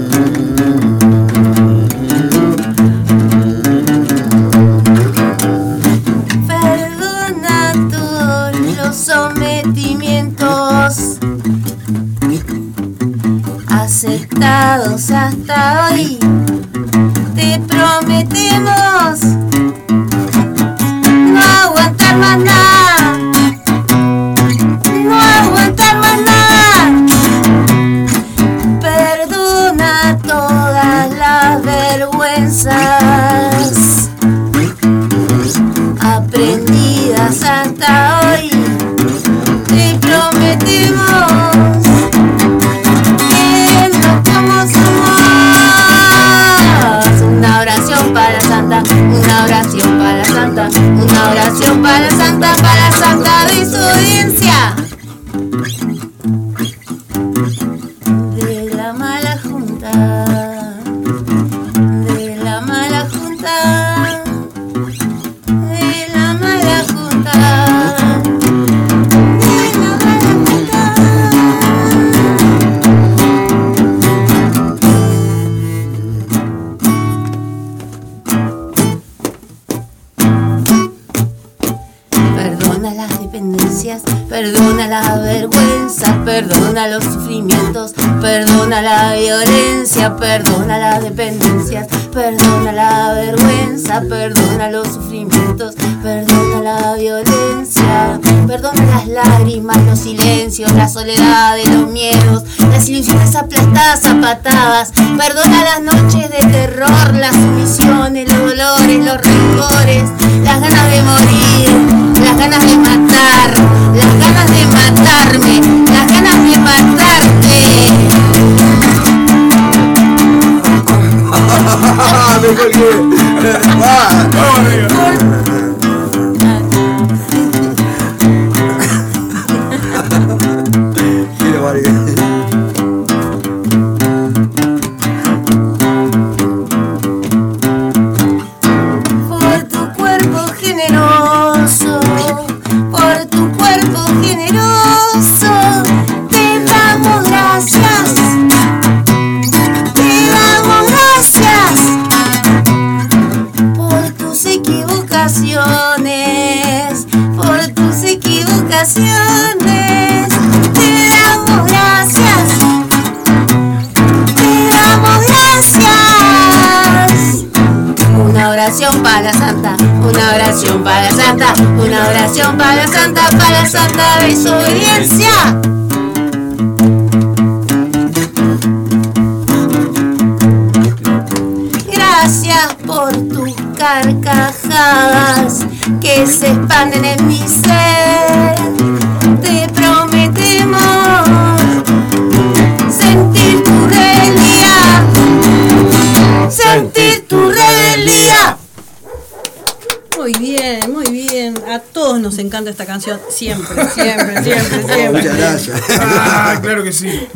Canción. Siempre, siempre, siempre, siempre. Muchas gracias. Ah, claro que sí.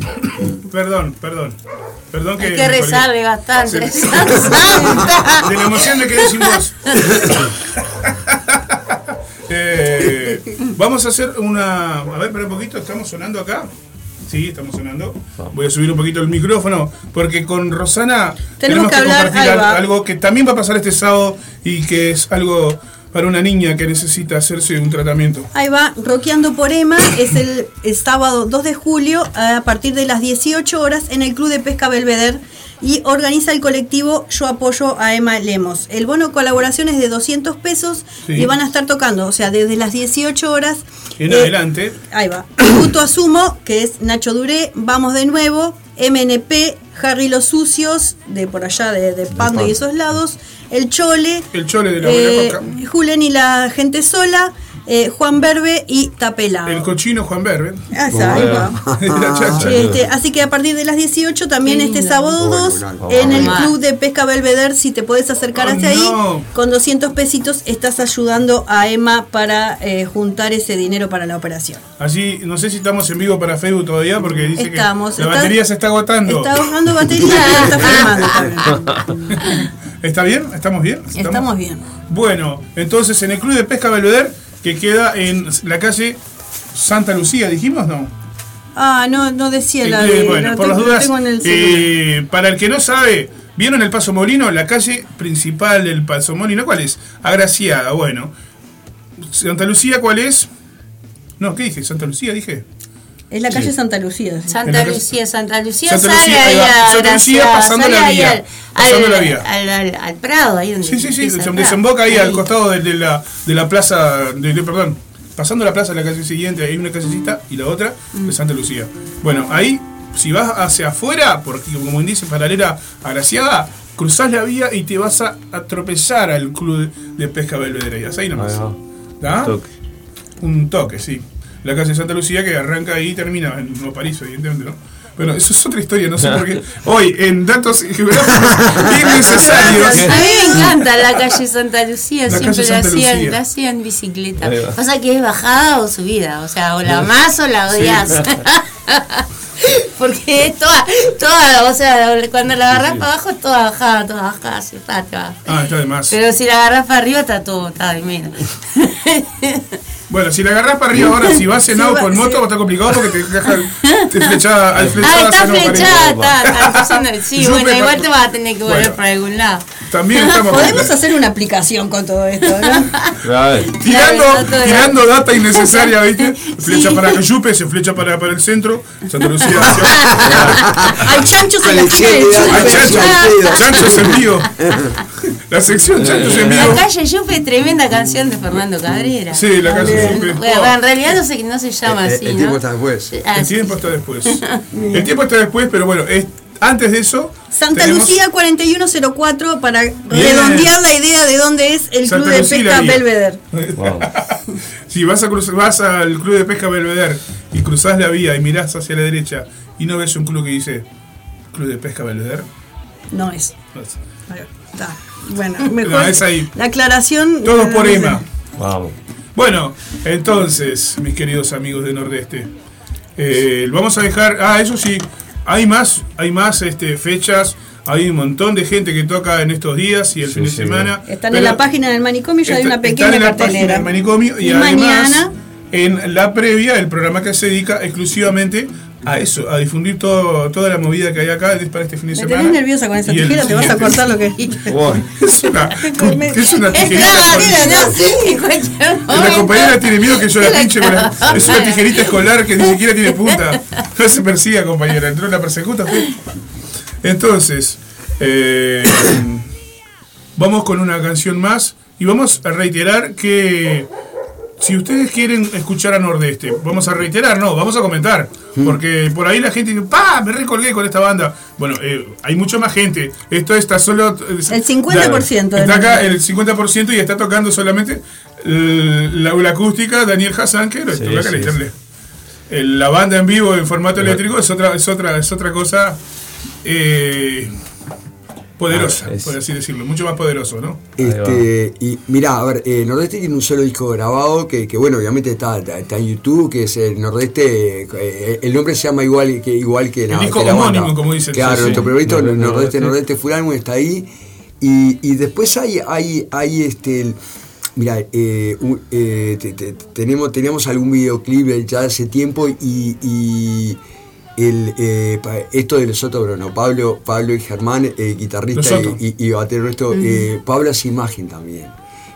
Perdón, perdón. Perdón que. Hay que rezarle bastante. De la emoción me quedé sin voz. Eh, vamos a hacer una. A ver, espera un poquito, ¿estamos sonando acá? Sí, estamos sonando. Voy a subir un poquito el micrófono porque con Rosana Tenemos que hablar, compartir algo que también va a pasar este sábado y que es algo para una niña que necesita hacerse un tratamiento. Ahí va, Roqueando por Emma, es el, el sábado 2 de julio a partir de las 18 horas en el Club de Pesca Belvedere y organiza el colectivo Yo Apoyo a Emma Lemos. El bono colaboración es de 200 pesos Sí. y van a estar tocando, o sea, desde las 18 horas. En eh, adelante. Ahí va. Tributo Asumo, que es Nacho Duré, Vamos de nuevo, MNP, Harry Los Sucios, de por allá de, de Pando y esos lados, El Chole, El chole de la eh. Julen y la gente sola, eh, Juan Berbe y Tapelao. El cochino Juan Berber. Ah. Este, así que a partir de las 18 también este sábado Bueno, 2 bueno. en el club de pesca Belvedere si te puedes acercar Oh, hacia ahí con 200 pesitos estás ayudando a Emma para eh, juntar ese dinero para la operación. Allí, no sé si estamos en vivo para Facebook todavía porque dice Estamos, que la está- batería se está agotando. Está ahorrando batería y está filmando. ¿Está bien? ¿Estamos bien? Estamos bien. Bueno, entonces en el Club de Pesca Belvedere, que queda en la calle Santa Lucía, dijimos, ¿no? Ah, no, no decía la de. bueno, por tengo- las dudas, tengo en el celular. eh, para el que no sabe, ¿vieron el Paso Molino? La calle principal del Paso Molino, ¿cuál es? Agraciada, bueno. Santa Lucía, ¿cuál es? No, ¿qué dije? Santa Lucía, dije. Es la calle Santa Lucía. sí. Santa Lucía, Santa Lucía Santa Lucía, ahí a Santa Lucía pasando la vía, al- pasando al- la vía. Al, al- al Prado, ahí donde Sí, sí, sí, desemboca ahí al costado de, de la, de la plaza, de, de- perdón, pasando la plaza de la calle siguiente, hay una callecita y la otra de Santa Lucía. Bueno, ahí, si vas hacia afuera, porque como dice, paralela a Graciada, cruzás la vía y te vas a, a tropezar al club de pesca Belvedere. Ahí nomás. Ahí va. ¿Da? Toque. Un toque, sí. La calle Santa Lucía que arranca ahí y termina en Nuevo París, evidentemente, ¿no? Bueno, eso es otra historia, no sé por qué. Hoy, en datos geográficos innecesarios. A mí me encanta la calle Santa Lucía, La siempre la hacían, Lucía. la hacían en bicicleta. Va. Pasa que es bajada o subida, o sea, o la amás o la odias. Porque es toda, toda, o sea, cuando la agarras para abajo, toda bajada, toda bajada, así, pa, te va. Ah, está de más. Pero si la agarras para arriba, está todo, está de menos. Bueno, si la agarrás para arriba ahora, si vas en Sí, auto va- con moto, va a estar complicado porque te deja te flechada, al Ah, flechada está Nuevo París. flechada, está, está Sí, bueno, igual te vas a tener que volver para algún lado. También estamos Podemos hacer una aplicación con todo esto, ¿no? Claro. tirando, tirando data innecesaria, ¿viste? Flecha para Cayupe, se flecha para, para el centro, Santa Lucía. hacia- Hay chanchos en la Al esquina del Chile, sur. Ah, al chancho, Chile. chanchos en vivo. La sección chanchos en La vivo. calle Yupe, tremenda canción de Fernando Cabrera. Sí, la calle Yupe. Bueno, en realidad no, sé, no se llama Eh, así, el ¿no? tiempo está después. Ah, El sí, tiempo sí. está después. El tiempo está después, pero bueno, es- antes de eso. Santa tenemos Lucía 4104 para redondear la idea de dónde es el Santa Club de Lucía Pesca. Belvedere. Wow. Si vas, a cruzar, vas al club de pesca Belvedere y cruzás la vía y mirás hacia la derecha y no ves un club que dice Club de Pesca Belvedere, No es. no es. Está. Bueno, mejor. No, es ahí. La aclaración. Todos por. Emma. Vamos. Bueno, entonces, mis queridos amigos de Nordeste, eh, vamos a dejar. Ah, eso sí, hay más, hay más este, fechas, hay un montón de gente que toca en estos días y el Sí, fin de sí, semana. Están en la página del manicomio, ya hay una están pequeña en la página cartelera. del manicomio y, Y además mañana en la previa, el programa que se dedica exclusivamente a eso, a difundir todo, toda la movida que hay acá para este fin de Me semana. tenés nerviosa con esa tijera, te vas a cortar lo que dijiste. Es una, es una tijerita cualquier La compañera tiene miedo que yo la pinche con la- Es una tijerita escolar que ni siquiera tiene punta. No se persiga, compañera. Entró en la persecuta. fue. Entonces, eh, vamos con una canción más. Y vamos a reiterar que si ustedes quieren escuchar a Nordeste, vamos a reiterar, no, vamos a comentar. Porque por ahí la gente dice, ¡pa! Me recolgué con esta banda. Bueno, eh, hay mucha más gente. Esto está solo. El 50% de Está acá el 50% y está tocando solamente eh, la, la acústica Daniel Hassan, que lo Sí, toca acá sí, La banda en vivo en formato eléctrico es otra, es otra, es otra cosa eh, poderosa, Ah, es- por así decirlo, mucho más poderoso, ¿no? Este, y mira, a ver, eh, Nordeste tiene un solo disco grabado que, que bueno, obviamente está, está, está en YouTube, que es el Nordeste, eh, el nombre se llama igual que igual que la, El disco que la banda. homónimo, como dicen, Claro, sí, sí. nuestro primerito, Nordeste, Nordeste, Nordeste. Álbum está ahí. Y, y después hay, hay, hay este el- Mira, eh, eh, te- te- tenemos, teníamos algún videoclip ya hace tiempo y, y el, eh, esto de los Soto Bruno, Pablo, Pablo y Germán, eh, guitarrista y, y, y batero nuestro, eh, Pablo hace imagen también.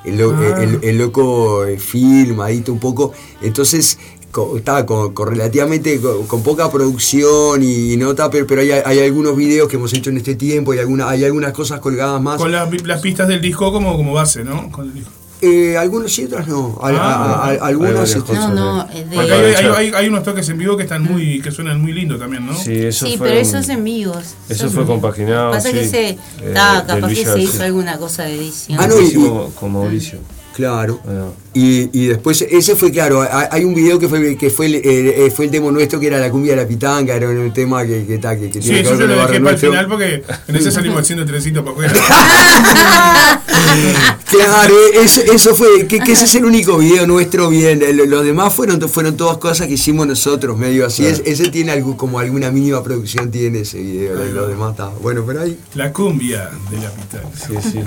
El, lo- Ah. el- el loco eh, filma, edita un poco. Entonces, co- está con, con relativamente co- con, poca producción y, nota, pero, pero hay, hay algunos videos que hemos hecho en este tiempo y alguna, hay algunas cosas colgadas más. Con las, las pistas del disco como, como base, ¿no? Con el disco. Eh, algunos sí, otras no. Al- Ah. a- a- Hay algunas. este, No, no, eh, de- Porque hay, hay, hay- hay unos toques en vivo que están muy, que suenan muy lindo también, ¿no? Sí, eso Sí, fue. pero un- eso es en vivos. Eso es fue compaginado, Pasa que sí, se. eh, del capaz que se hizo alguna cosa de edición. Ah, no, y- con Mauricio. Claro. Ah, Y, y después, ese fue claro, hay, hay un video que fue que fue el, eh, fue el demo nuestro que era la cumbia de la pitanga, era un tema que, que, que, que Sí, tiene que eso ver yo con lo dejé para el final porque en ese salimos haciendo trencito para afuera. Claro, eso, eso fue, que, que ese es el único video nuestro bien, el- los demás fueron, fueron todas cosas que hicimos nosotros, medio así, es, ese tiene algo, como alguna mínima producción tiene ese video, los demás está, bueno, pero ahí, La cumbia de la pitanga. sí, sí.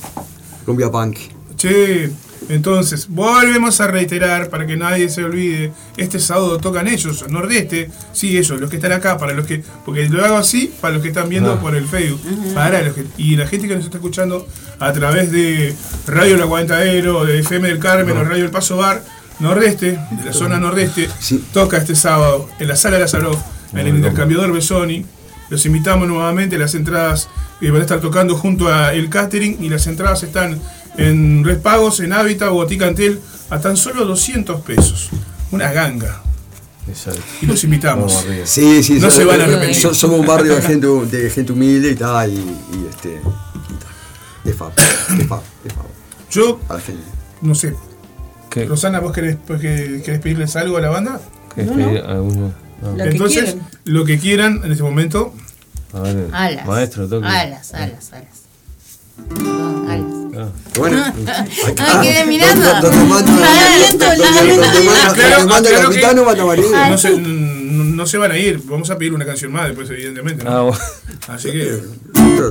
cumbia punk. Che, entonces, volvemos a reiterar para que nadie se olvide. Este sábado tocan ellos, Nordeste. Sí, ellos, los que están acá, para los que. Porque lo hago así para los que están viendo Ah. por el Facebook. Para los que, y la gente que nos está escuchando a través de Radio El Aguantadero, de FM del Carmen o Radio El Paso Bar, Nordeste, de la zona Nordeste, Sí. toca este sábado en la Sala Lazarov, en el intercambiador Besoni. Los invitamos nuevamente, las entradas eh, van a estar tocando junto a el catering y las entradas están en Red Pagos, en Hábitat o Boticantel a tan solo 200 pesos. Una ganga. Exacto. Y los invitamos. Sí, sí, No so- se van a eh, arrepentir. so- somos un barrio de gente, de gente humilde y tal, y, y este, es fab, es fab, es fab, Yo, para la gente. no sé, ¿Qué? Rosana, ¿vos querés, pues, que- querés pedirles algo a la banda? ¿Qué No? No. Lo que Entonces, lo que quieran en este momento. A ver, Alas. maestro, toque. Alas, alas, alas. Perdón, alas. Ah, Bueno, quedé mirando. Manda Ah, donde manda- Aclaro- donde manda el aclaro que- capitán, manda María. No se, no, se van a ir, vamos a pedir una canción más después, evidentemente. ¿no? ah, bueno. Así que.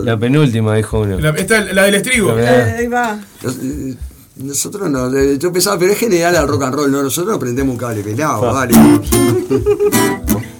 La penúltima, dijo uno. La, esta, la del estribo. La ahí va. Eh, Nosotros no, yo pensaba, pero es general al rock and roll, no, nosotros no prendemos un cable pelado, Ah. vale.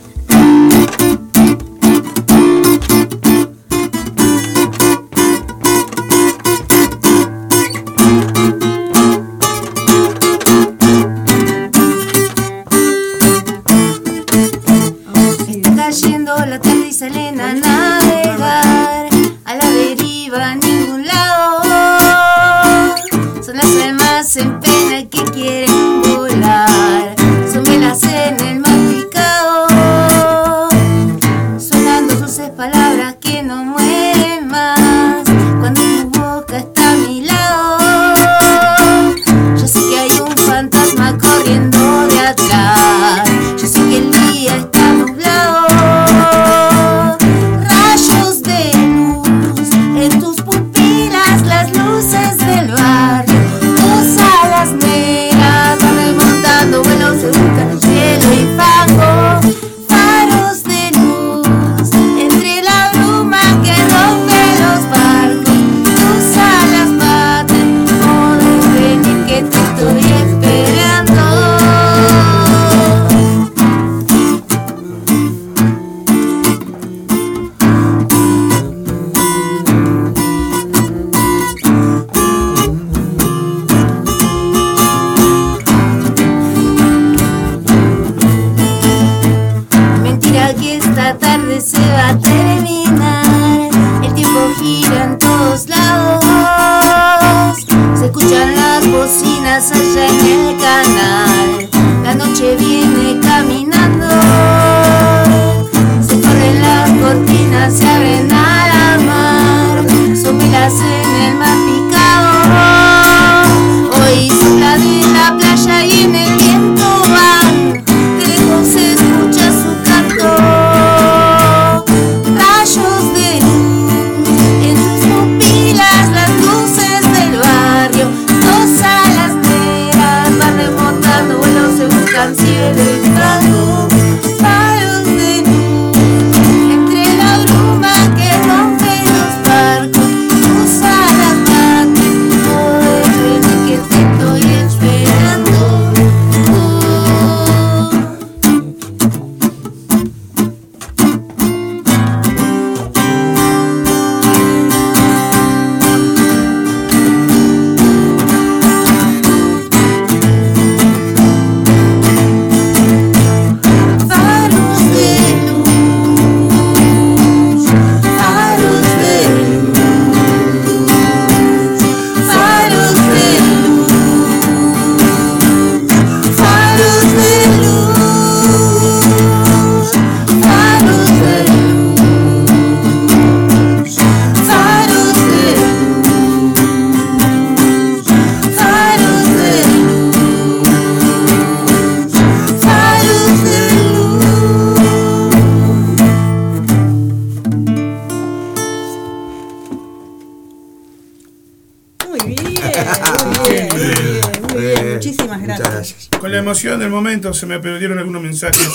momento se me perdieron algunos mensajes.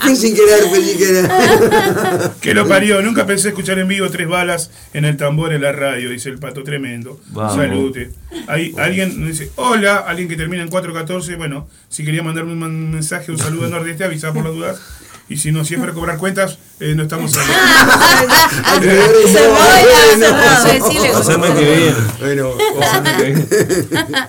Fue sin querer, fue sin querer. que lo parió. Nunca pensé escuchar en vivo tres balas en el tambor en la radio, dice el pato tremendo. Vamos. Salute. Hay alguien dice, hola, alguien que termina en 414. Bueno, si quería mandarme un mensaje, un saludo de Nordeste, avisa por las dudas. Y si no, siempre cobrar cuentas, eh, no estamos que bien. Bueno, Pasame que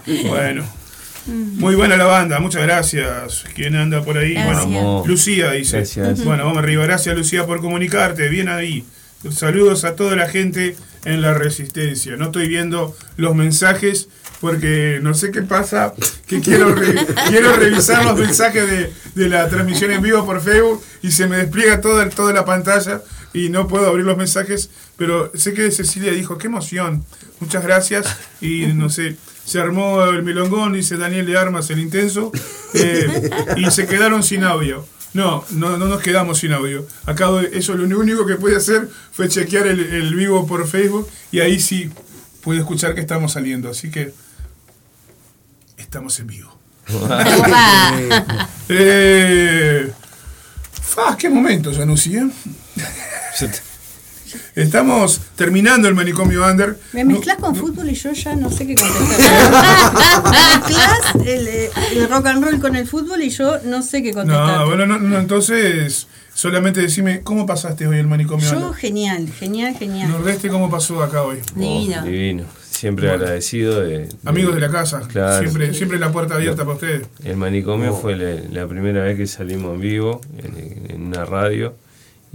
bien. Bueno. Muy buena la banda, muchas gracias. ¿Quién anda por ahí? Gracias. Bueno. Lucía dice. Gracias. Bueno, vamos arriba. Gracias Lucía por comunicarte. Bien ahí. Saludos a toda la gente en la resistencia. No estoy viendo los mensajes porque no sé qué pasa, que quiero, re- quiero revisar los mensajes de, de la transmisión en vivo por Facebook y se me despliega toda, toda la pantalla y no puedo abrir los mensajes, pero sé que Cecilia dijo, qué emoción, muchas gracias y no sé, se armó el milongón, dice Daniel de Armas, el intenso, eh, y se quedaron sin audio. No, no, no nos quedamos sin audio. Acabo de- eso lo único que pude hacer fue chequear el, el vivo por Facebook y ahí sí pude escuchar que estamos saliendo. Así que estamos en vivo. Eh, fa, qué momento, Janusi, ¿eh? Estamos terminando el manicomio under. Me mezclas con fútbol y yo ya no sé qué contestar. mezclas el, eh, el rock and roll con el fútbol y yo no sé qué contestar. No, bueno, no, no, entonces solamente decime, ¿cómo pasaste hoy el manicomio yo under? genial, genial, genial. Nordeste, ¿cómo pasó acá hoy? Divino. Divino. Siempre agradecido de, de- Amigos de la casa, Claro. siempre, siempre la puerta abierta para ustedes. El manicomio fue la, la primera vez que salimos en vivo en, en una radio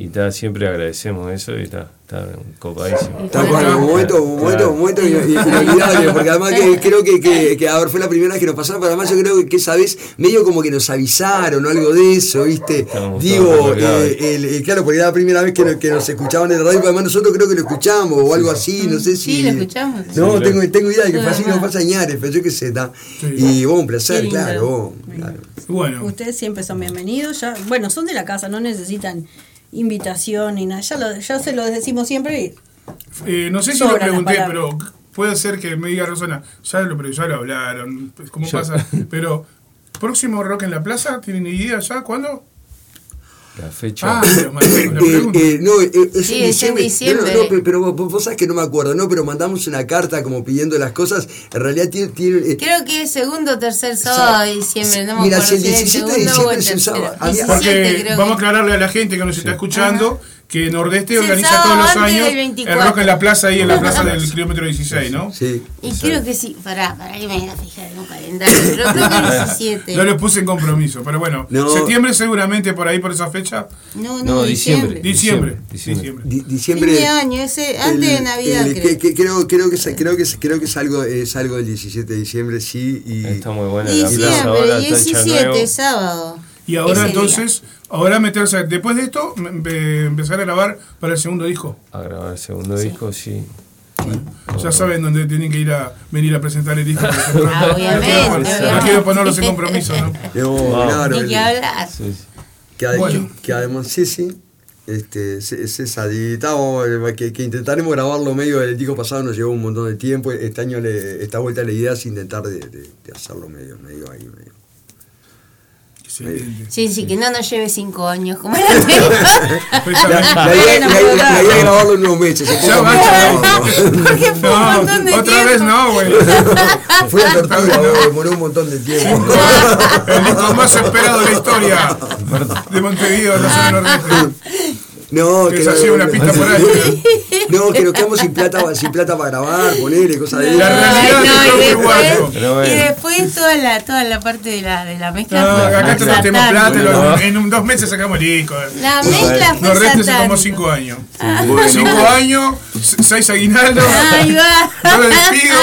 y ta, siempre agradecemos eso y está, está copadísimo. Está bueno, un momento, un momento, un momento in- inolvidable, porque además que creo que, que, que, a ver, fue la primera vez que nos pasaron, pero además yo creo que esa vez medio como que nos avisaron o algo de eso, ¿viste? Digo, eh, el- el- claro, porque era la primera vez que, nos- que nos escuchaban en el radio, pero además nosotros creo que lo escuchamos o algo así, no sé si... Sí, lo escuchamos. No, Sí, tengo, tengo idea de que fue así, Ajá. no pasa ñares, pero yo qué sé, está. Sí. Y bueno, un placer, claro, claro. Bueno, Ustedes siempre son bienvenidos. Ya, bueno, son de la casa, no necesitan invitación ni nada. Ya, lo, ya se lo decimos siempre. y eh, no sé si lo pregunté, pero puede ser que me diga Rosana, ya lo, pero ya lo hablaron, pues, ¿cómo Ya. pasa? Pero, ¿próximo rock en la plaza? ¿Tienen idea ya? ¿Cuándo? La fecha. Ah, Eh, eh, no, eh, es Sí, en es en diciembre. diciembre. No, no, pero, pero vos, vos sabés que no me acuerdo, no, pero mandamos una carta como pidiendo las cosas. En realidad tiene. tiene eh, Creo que es segundo o tercer sábado de diciembre, no me Mira, acuerdo si el si es 17 de diciembre es un sábado. Había- 17 Porque creo vamos a aclararle a la gente que nos está escuchando que Nordeste Sí, el organiza todos los años el 24. rock en la plaza ahí en la plaza del kilómetro 16, ¿no? Sí. Y creo que sí, pará, pará que me voy a fijar en un calendario, pero creo que es 17. No lo puse en compromiso, pero bueno, No. septiembre seguramente por ahí por esa fecha, No, no, No, diciembre. diciembre. diciembre, Diciembre. diciembre. Di- Fin diciembre. de año, ese, antes de el- Navidad, el- creo. que- que- creo, creo, que, es- creo, que, es- creo que es algo, es algo del 17 de diciembre, sí. Y, Está muy buena la plaza Diciembre, ahora, hecha 17, nuevo. sábado. Y ahora Ese entonces, ahora meterse, después de esto, em- em- empezar a grabar para el segundo disco. A grabar el segundo disco, sí. Ya saben dónde tienen que ir a venir a presentar el disco. Ah, obviamente, No quiero- No quiero ponerlos en compromiso, ¿no? Wow. claro. Que hablar. Sí, sí. Que, ade- Bueno. que además, sí, sí. Este. Y estábamos, eh, que, que intentaremos grabarlo medio del disco pasado, nos llevó un montón de tiempo. Este año, le, esta vuelta la idea es intentar de, de- de hacerlo medio, medio ahí. Medio. Excelente. Sí, sí, que no nos lleve 5 años como ya- La, idea, es grabarlo en unos meses. Ya basta, grabarlo. Porque fue un montón de No, otra vez no, güey. Fue una tortura, demoró un montón de tiempo. El disco más esperado de la historia de Montevideo, de la zona nordeste. No, Que que se no- hacía una pista por ahí. No, que nos quedamos sin plata, sin plata para grabar, ponerle cosas de La realidad No, y después, y después toda la, toda la parte de la, de la mezcla. No, fue acá tenemos plata, Bueno. lo- en un- dos meses sacamos el disco. La mezcla fue Nordeste se tomó cinco años. Bueno. Cinco años, seis aguinaldos, Ahí va. no le despido.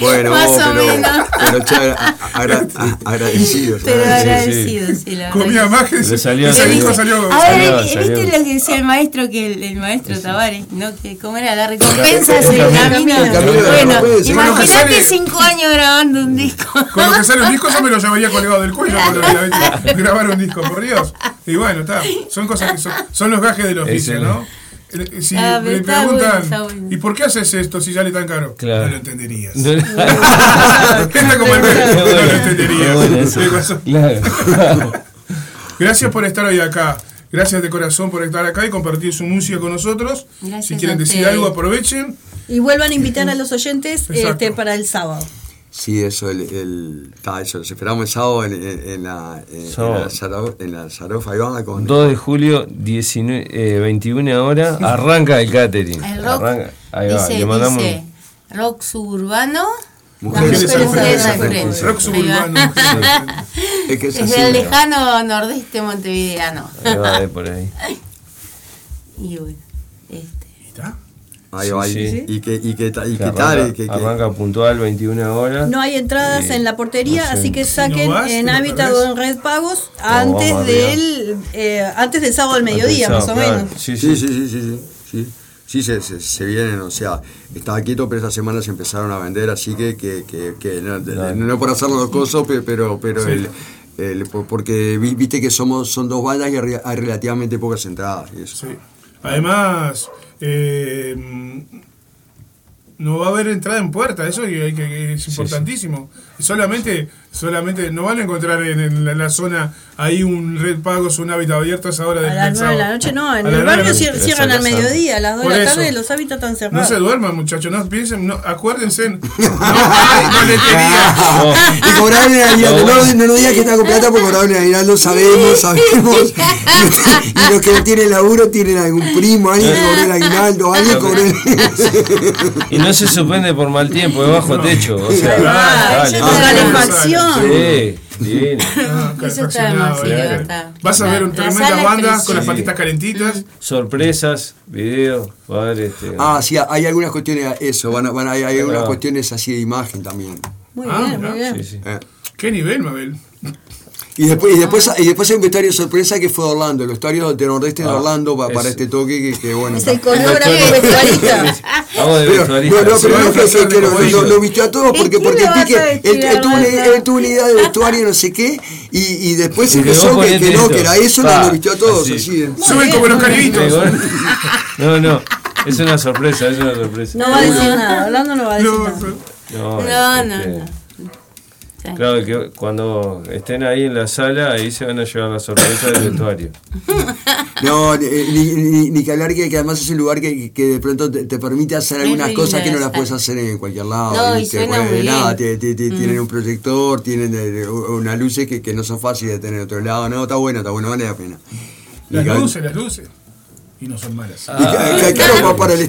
Bueno, Más o pero, menos. pero agra-. Pero sí. agradecido, sí, la verdad Comía más que Le salió, ese salió. Ahora, ¿viste salió. lo que decía el maestro, que el, el maestro Tavares, ¿no? Que cómo era la recompensa es el camino. de la Bueno, imagínate cinco años grabando un disco. Con lo que sale un disco yo me lo llevaría colgado del cuello la grabar un disco, por Dios. Y bueno, está. Son cosas que son, son los gajes del oficio, ¿no? Eh, Si Ah, me preguntan, bueno, está bueno. ¿y por qué haces esto si sale tan caro? Claro. No lo entenderías. No- Está como el no lo entenderías. Eso. Claro. Gracias por estar hoy acá. Gracias de corazón por estar acá y compartir su música con nosotros. Gracias si quieren decir algo, aprovechen. Y vuelvan a invitar a los oyentes este, para el sábado. Sí, eso, el, el, ta, eso, los esperamos el sábado en, en, en la, en, en Sábado. la Zaro- en la Zarofa Ivana con 2 de julio, 19, eh, 21 horas, arranca el catering. El rock Arranca- ahí va, dice, le mandamos. dice rock suburbano. Mujeres mujeres frente. al frente. Rock Ahí va. suburbano. Es que es así. Desde el lejano nordeste montevideano. Ahí va, de por ahí. Y bueno. Ahí va, Sí, y- sí. y que y que y Que que tal, arranca, y que- que- arranca puntual, 21 horas. No hay entradas en la portería, No sé. así que saquen no vas, en Hábitat o en Red Pagos antes del eh, antes del sábado al mediodía, más o menos. Sí, Sí, sí. sí, sí, sí, sí, se, se, se vienen, o sea, estaba quieto, pero esta semana se empezaron a vender, así que, que, que, que no, de- Claro. no por hacerlo los cosos, pe- pero, pero Sí. el, el- por- porque vi- viste que somos son dos bandas y hay relativamente pocas entradas. Y eso. Sí. Además, eh, no va a haber entrada en puerta, eso es importantísimo. Solamente, solamente no van a encontrar en, en la, en la zona ahí un red pagos, un hábitat abierto a esa hora A del las del 9 de la noche no, en A el barrio de cierran al mediodía, a las 2 de la eso. tarde los hábitats están No cerrados. se duerman, muchachos, no piensen, no, acuérdense, no hay boletería. Y cobraron en aguinaldo, no, no, nos digas que está con plata porque cobraron en aguinaldo, sabemos, sabemos. Y los que no tienen laburo tienen algún primo, alguien que cobró el aguinaldo, alguien cobró el... Y no se suspende por mal tiempo, es bajo techo. O sea, Ah, Ah, calefacción. Sí. Ah, Eso está demasiado, eh. está. Vas a ver un La es bandas con las patitas calentitas. Sorpresas, videos, haber este. Ah, sí, hay algunas cuestiones, eso, van a- van a- hay algunas Ah. cuestiones así de imagen también. Muy Ah, bien, mirá. muy bien. sí, sí. Eh. ¿Qué nivel, Mabel? Y después, y después, y después hay un vestuario sorpresa que fue Orlando, el vestuario de Nordeste de Ah, Orlando pa- para es- este toque que, que bueno. Es el coreógrafo vestuarista. Pero, no, no, pero Se va que, lo, vistió a todos ¿Y porque, porque pique, él, tuvo una, Orlando? él tuvo una idea de vestuario, no sé qué, y, y después Y empezó que, no, que era eso, no Pa, lo vistió a todos, así. así. Suben como los caribitos. No, no, es una sorpresa, es una sorpresa. No va a decir nada, Orlando no va a decir No, nada. No, No, no, este, no. Sí. Claro que cuando estén ahí en la sala, ahí se van a llevar la sorpresa del vestuario. No, ni, ni, ni- ni que hablar que, que además es un lugar que, que de pronto te, te permite hacer Es algunas cosas que no las puedes hacer en cualquier lado. No, y ¿viste? suena Bueno, muy nada, bien. te- te- te- Tienen un proyector, tienen eh, unas luces que, que no son fáciles de tener en otro lado. No, está bueno, está bueno, vale la pena. Las luces, las luces. Y no son malas. y claro, pa- para el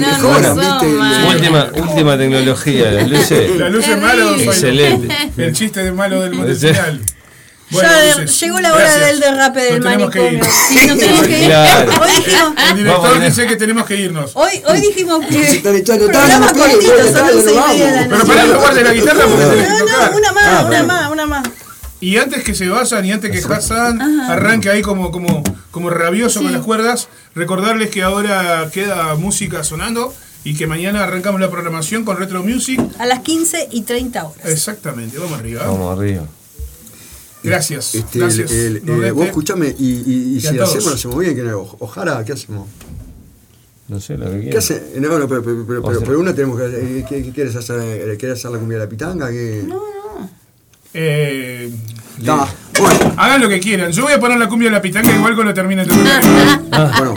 No, mejoran, ¿viste? Última, última tecnología, las luces. Las luces malas Excelente. El chiste de malo del mundo. Ya luces, llegó la hora gracias. del derrape del manicomio. Sí, nos tenemos que ir. Claro. Hoy dijimos, El director Vamos, dice que tenemos que irnos. hoy, hoy dijimos que programa pero cortito, bueno, son dale, las seis y vamos. media de la Pero noche. pará, no guardes la guitarra porque tenés que No, tocar. no, una más, Ah, una bueno. más, una más. Y antes que se vayan y antes que Hassan arranque ahí como, como, como rabioso con las cuerdas, recordarles que ahora queda música sonando y que mañana arrancamos la programación con Retro Music. A las 15 y 30 horas. Exactamente, vamos arriba. Vamos arriba. Gracias. Este, gracias. el- el- eh, vos escuchame, y, y, y si hacemos, lo hacemos bien, que no, Ojara, ¿qué hacemos? No sé, lo que ¿Qué quieras. hace? No, no, pero, pero, pero, una tenemos que. eh, ¿Qué, qué quieres hacer? Eh, ¿Quieres hacer la cumbia de la pitanga? ¿Qué? Eh, Está, bueno, hagan lo que quieran. Yo voy a poner la cumbia de la pitanga igual cuando termine el tocar. bueno.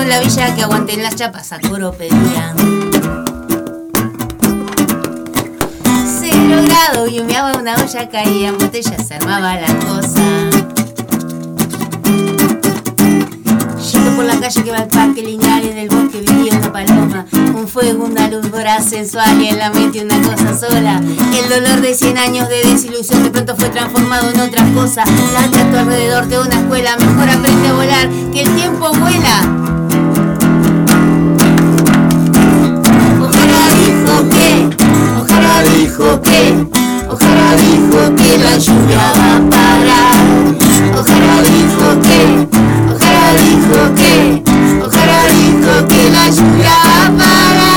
En la villa que aguanten las chapas a coro pedían. Cero grado y humeaba una olla, caían botellas, se armaba la cosa. Por la calle que va al parque lineal, en el bosque vivía una paloma. Un fuego, una luz voraz, sensual y en la mente una cosa sola. El dolor de 100 años de desilusión de pronto fue transformado en otra cosa. Late a tu alrededor de una escuela, mejor aprende a volar, que el tiempo vuela. Ojara dijo que, Ojara dijo que, Ojara dijo que la lluvia va a parar. Ojara dijo que, dijo que, ojalá dijo que la lluvia para.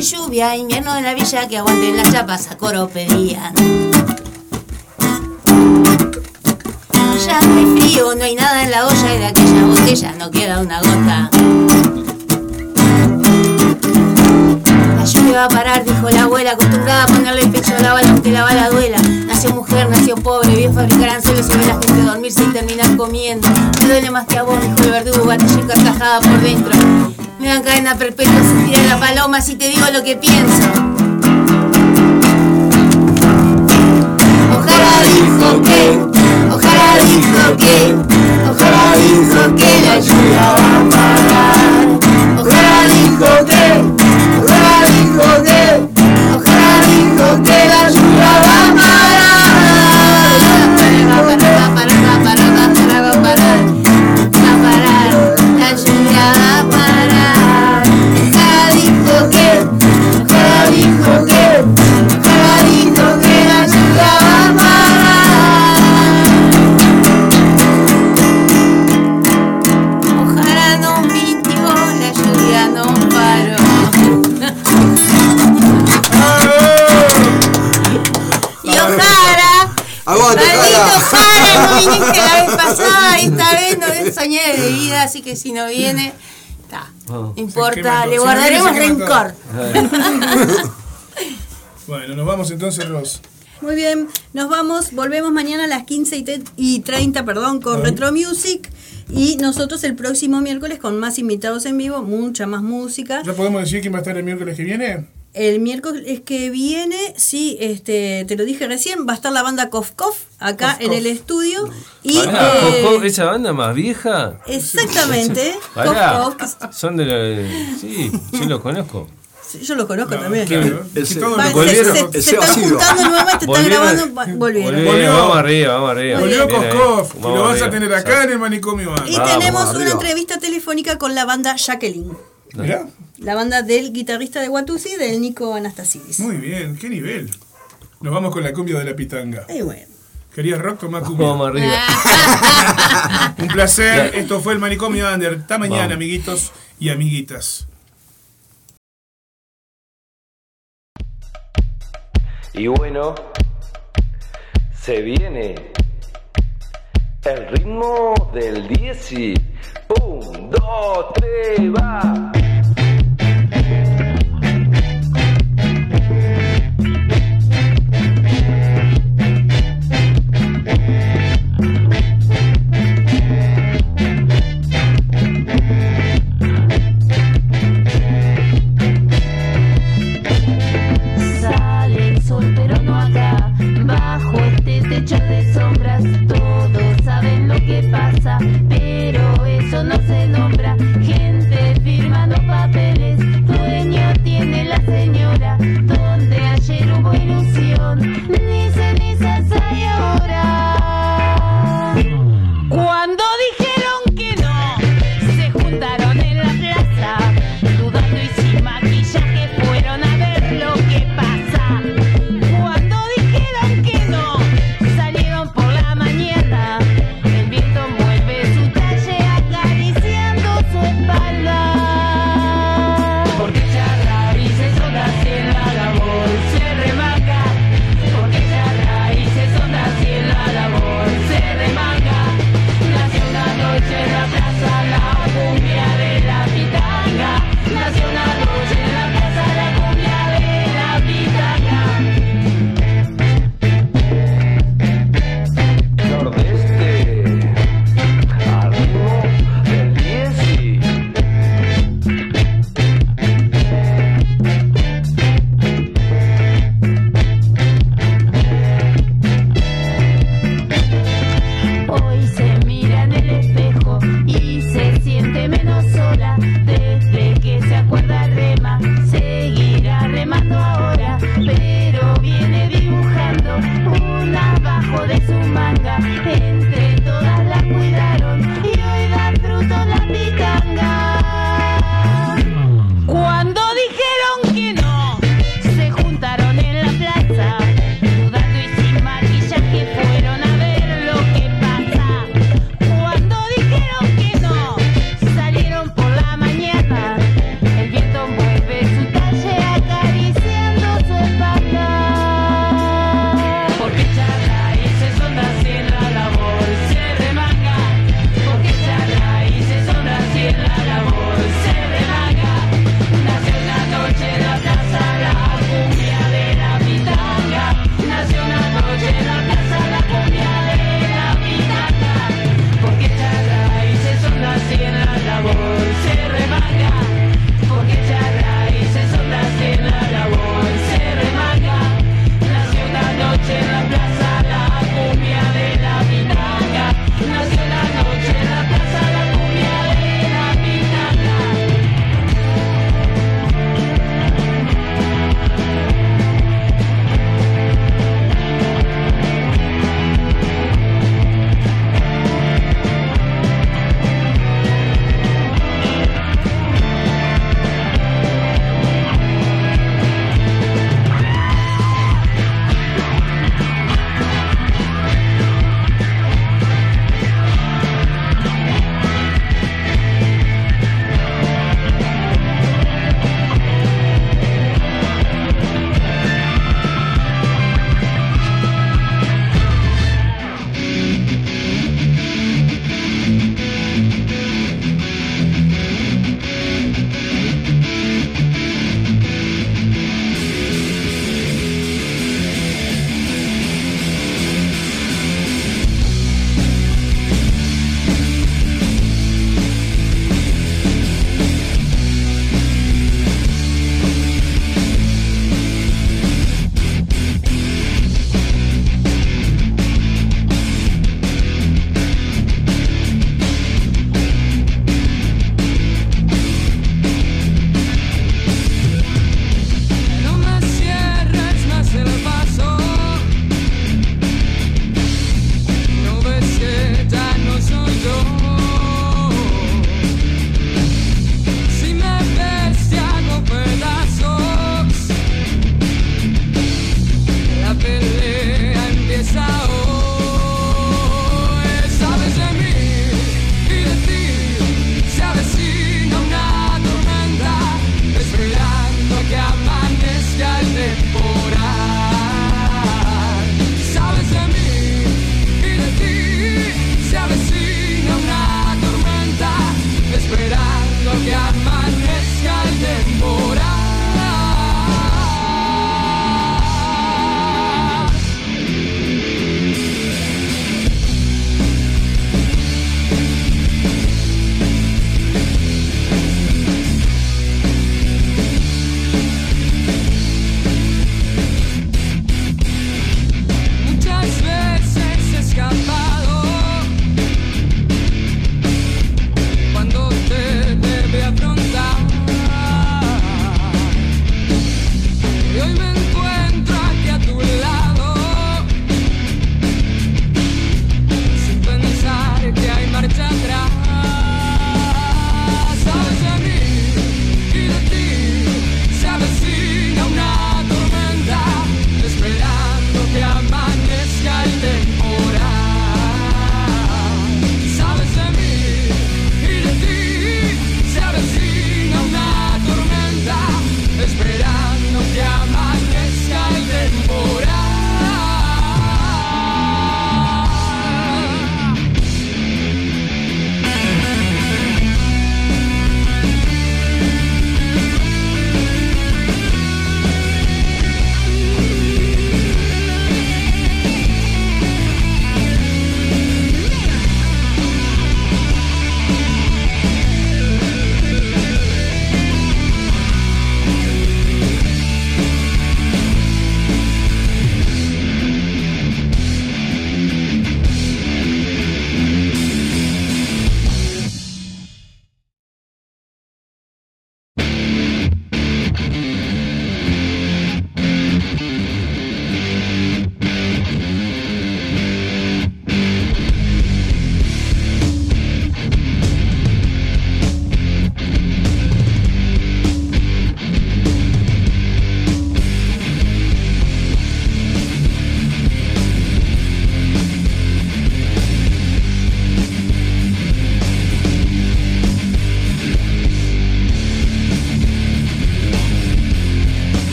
Lluvia, invierno en la villa que aguanten las chapas a coro pedían frío, no hay nada en la olla y de aquella botella no queda una gota. La lluvia va a parar, dijo la abuela, acostumbrada a ponerle el pecho a la bala aunque la bala duela. Nació mujer, nació pobre, vio fabricar anzuelos y ve la gente dormir sin terminar comiendo. Me duele más que a vos, dijo el verdugo, gatilla encarcajada por dentro. Me dan cadena perpetua, se tira la paloma si te digo lo que pienso. Ojalá dijo que, ojalá dijo que, la lluvia va a parar. Ojalá dijo que, ojalá dijo que, ojalá dijo que la lluvia así que si no viene, está. No importa, le guardaremos todo. rencor. Bueno, nos vamos entonces, Ros. Muy bien, nos vamos, volvemos mañana a las 15 y, te- y 30, perdón, con Retro Music. Y nosotros el próximo miércoles con más invitados en vivo, mucha más música. ¿Ya podemos decir quién va a estar el miércoles que viene? El miércoles que viene, sí, este, te lo dije recién, va a estar la banda Kof Kof acá Kof en Kof. el estudio. Y Pará, eh, esa banda más vieja. exactamente, Pará, son de la. Sí, yo los conozco. sí, yo lo conozco No, también. claro. Ese- Va, lo se, están juntando nuevamente, están grabando, volvieron. Volvieron, Volvió. Vamos arriba, vamos arriba. Volvió. Koskov y lo vas a tener acá en el manicomio. Y Vamos, tenemos una entrevista telefónica con la banda Jacqueline, Mirá, la banda del guitarrista de Watusi, del Nico Anastasidis. muy bien, qué nivel. Nos vamos con la cumbia de la pitanga. Y bueno. ¿Querías rock? Tomá cumbia. Vamos arriba. Un placer. Esto fue el manicomio Under. Hasta mañana, Vamos. amiguitos y amiguitas. Y bueno, se viene el ritmo del 10 un, dos, tres, va. bajo este techo de sombras todos saben lo que pasa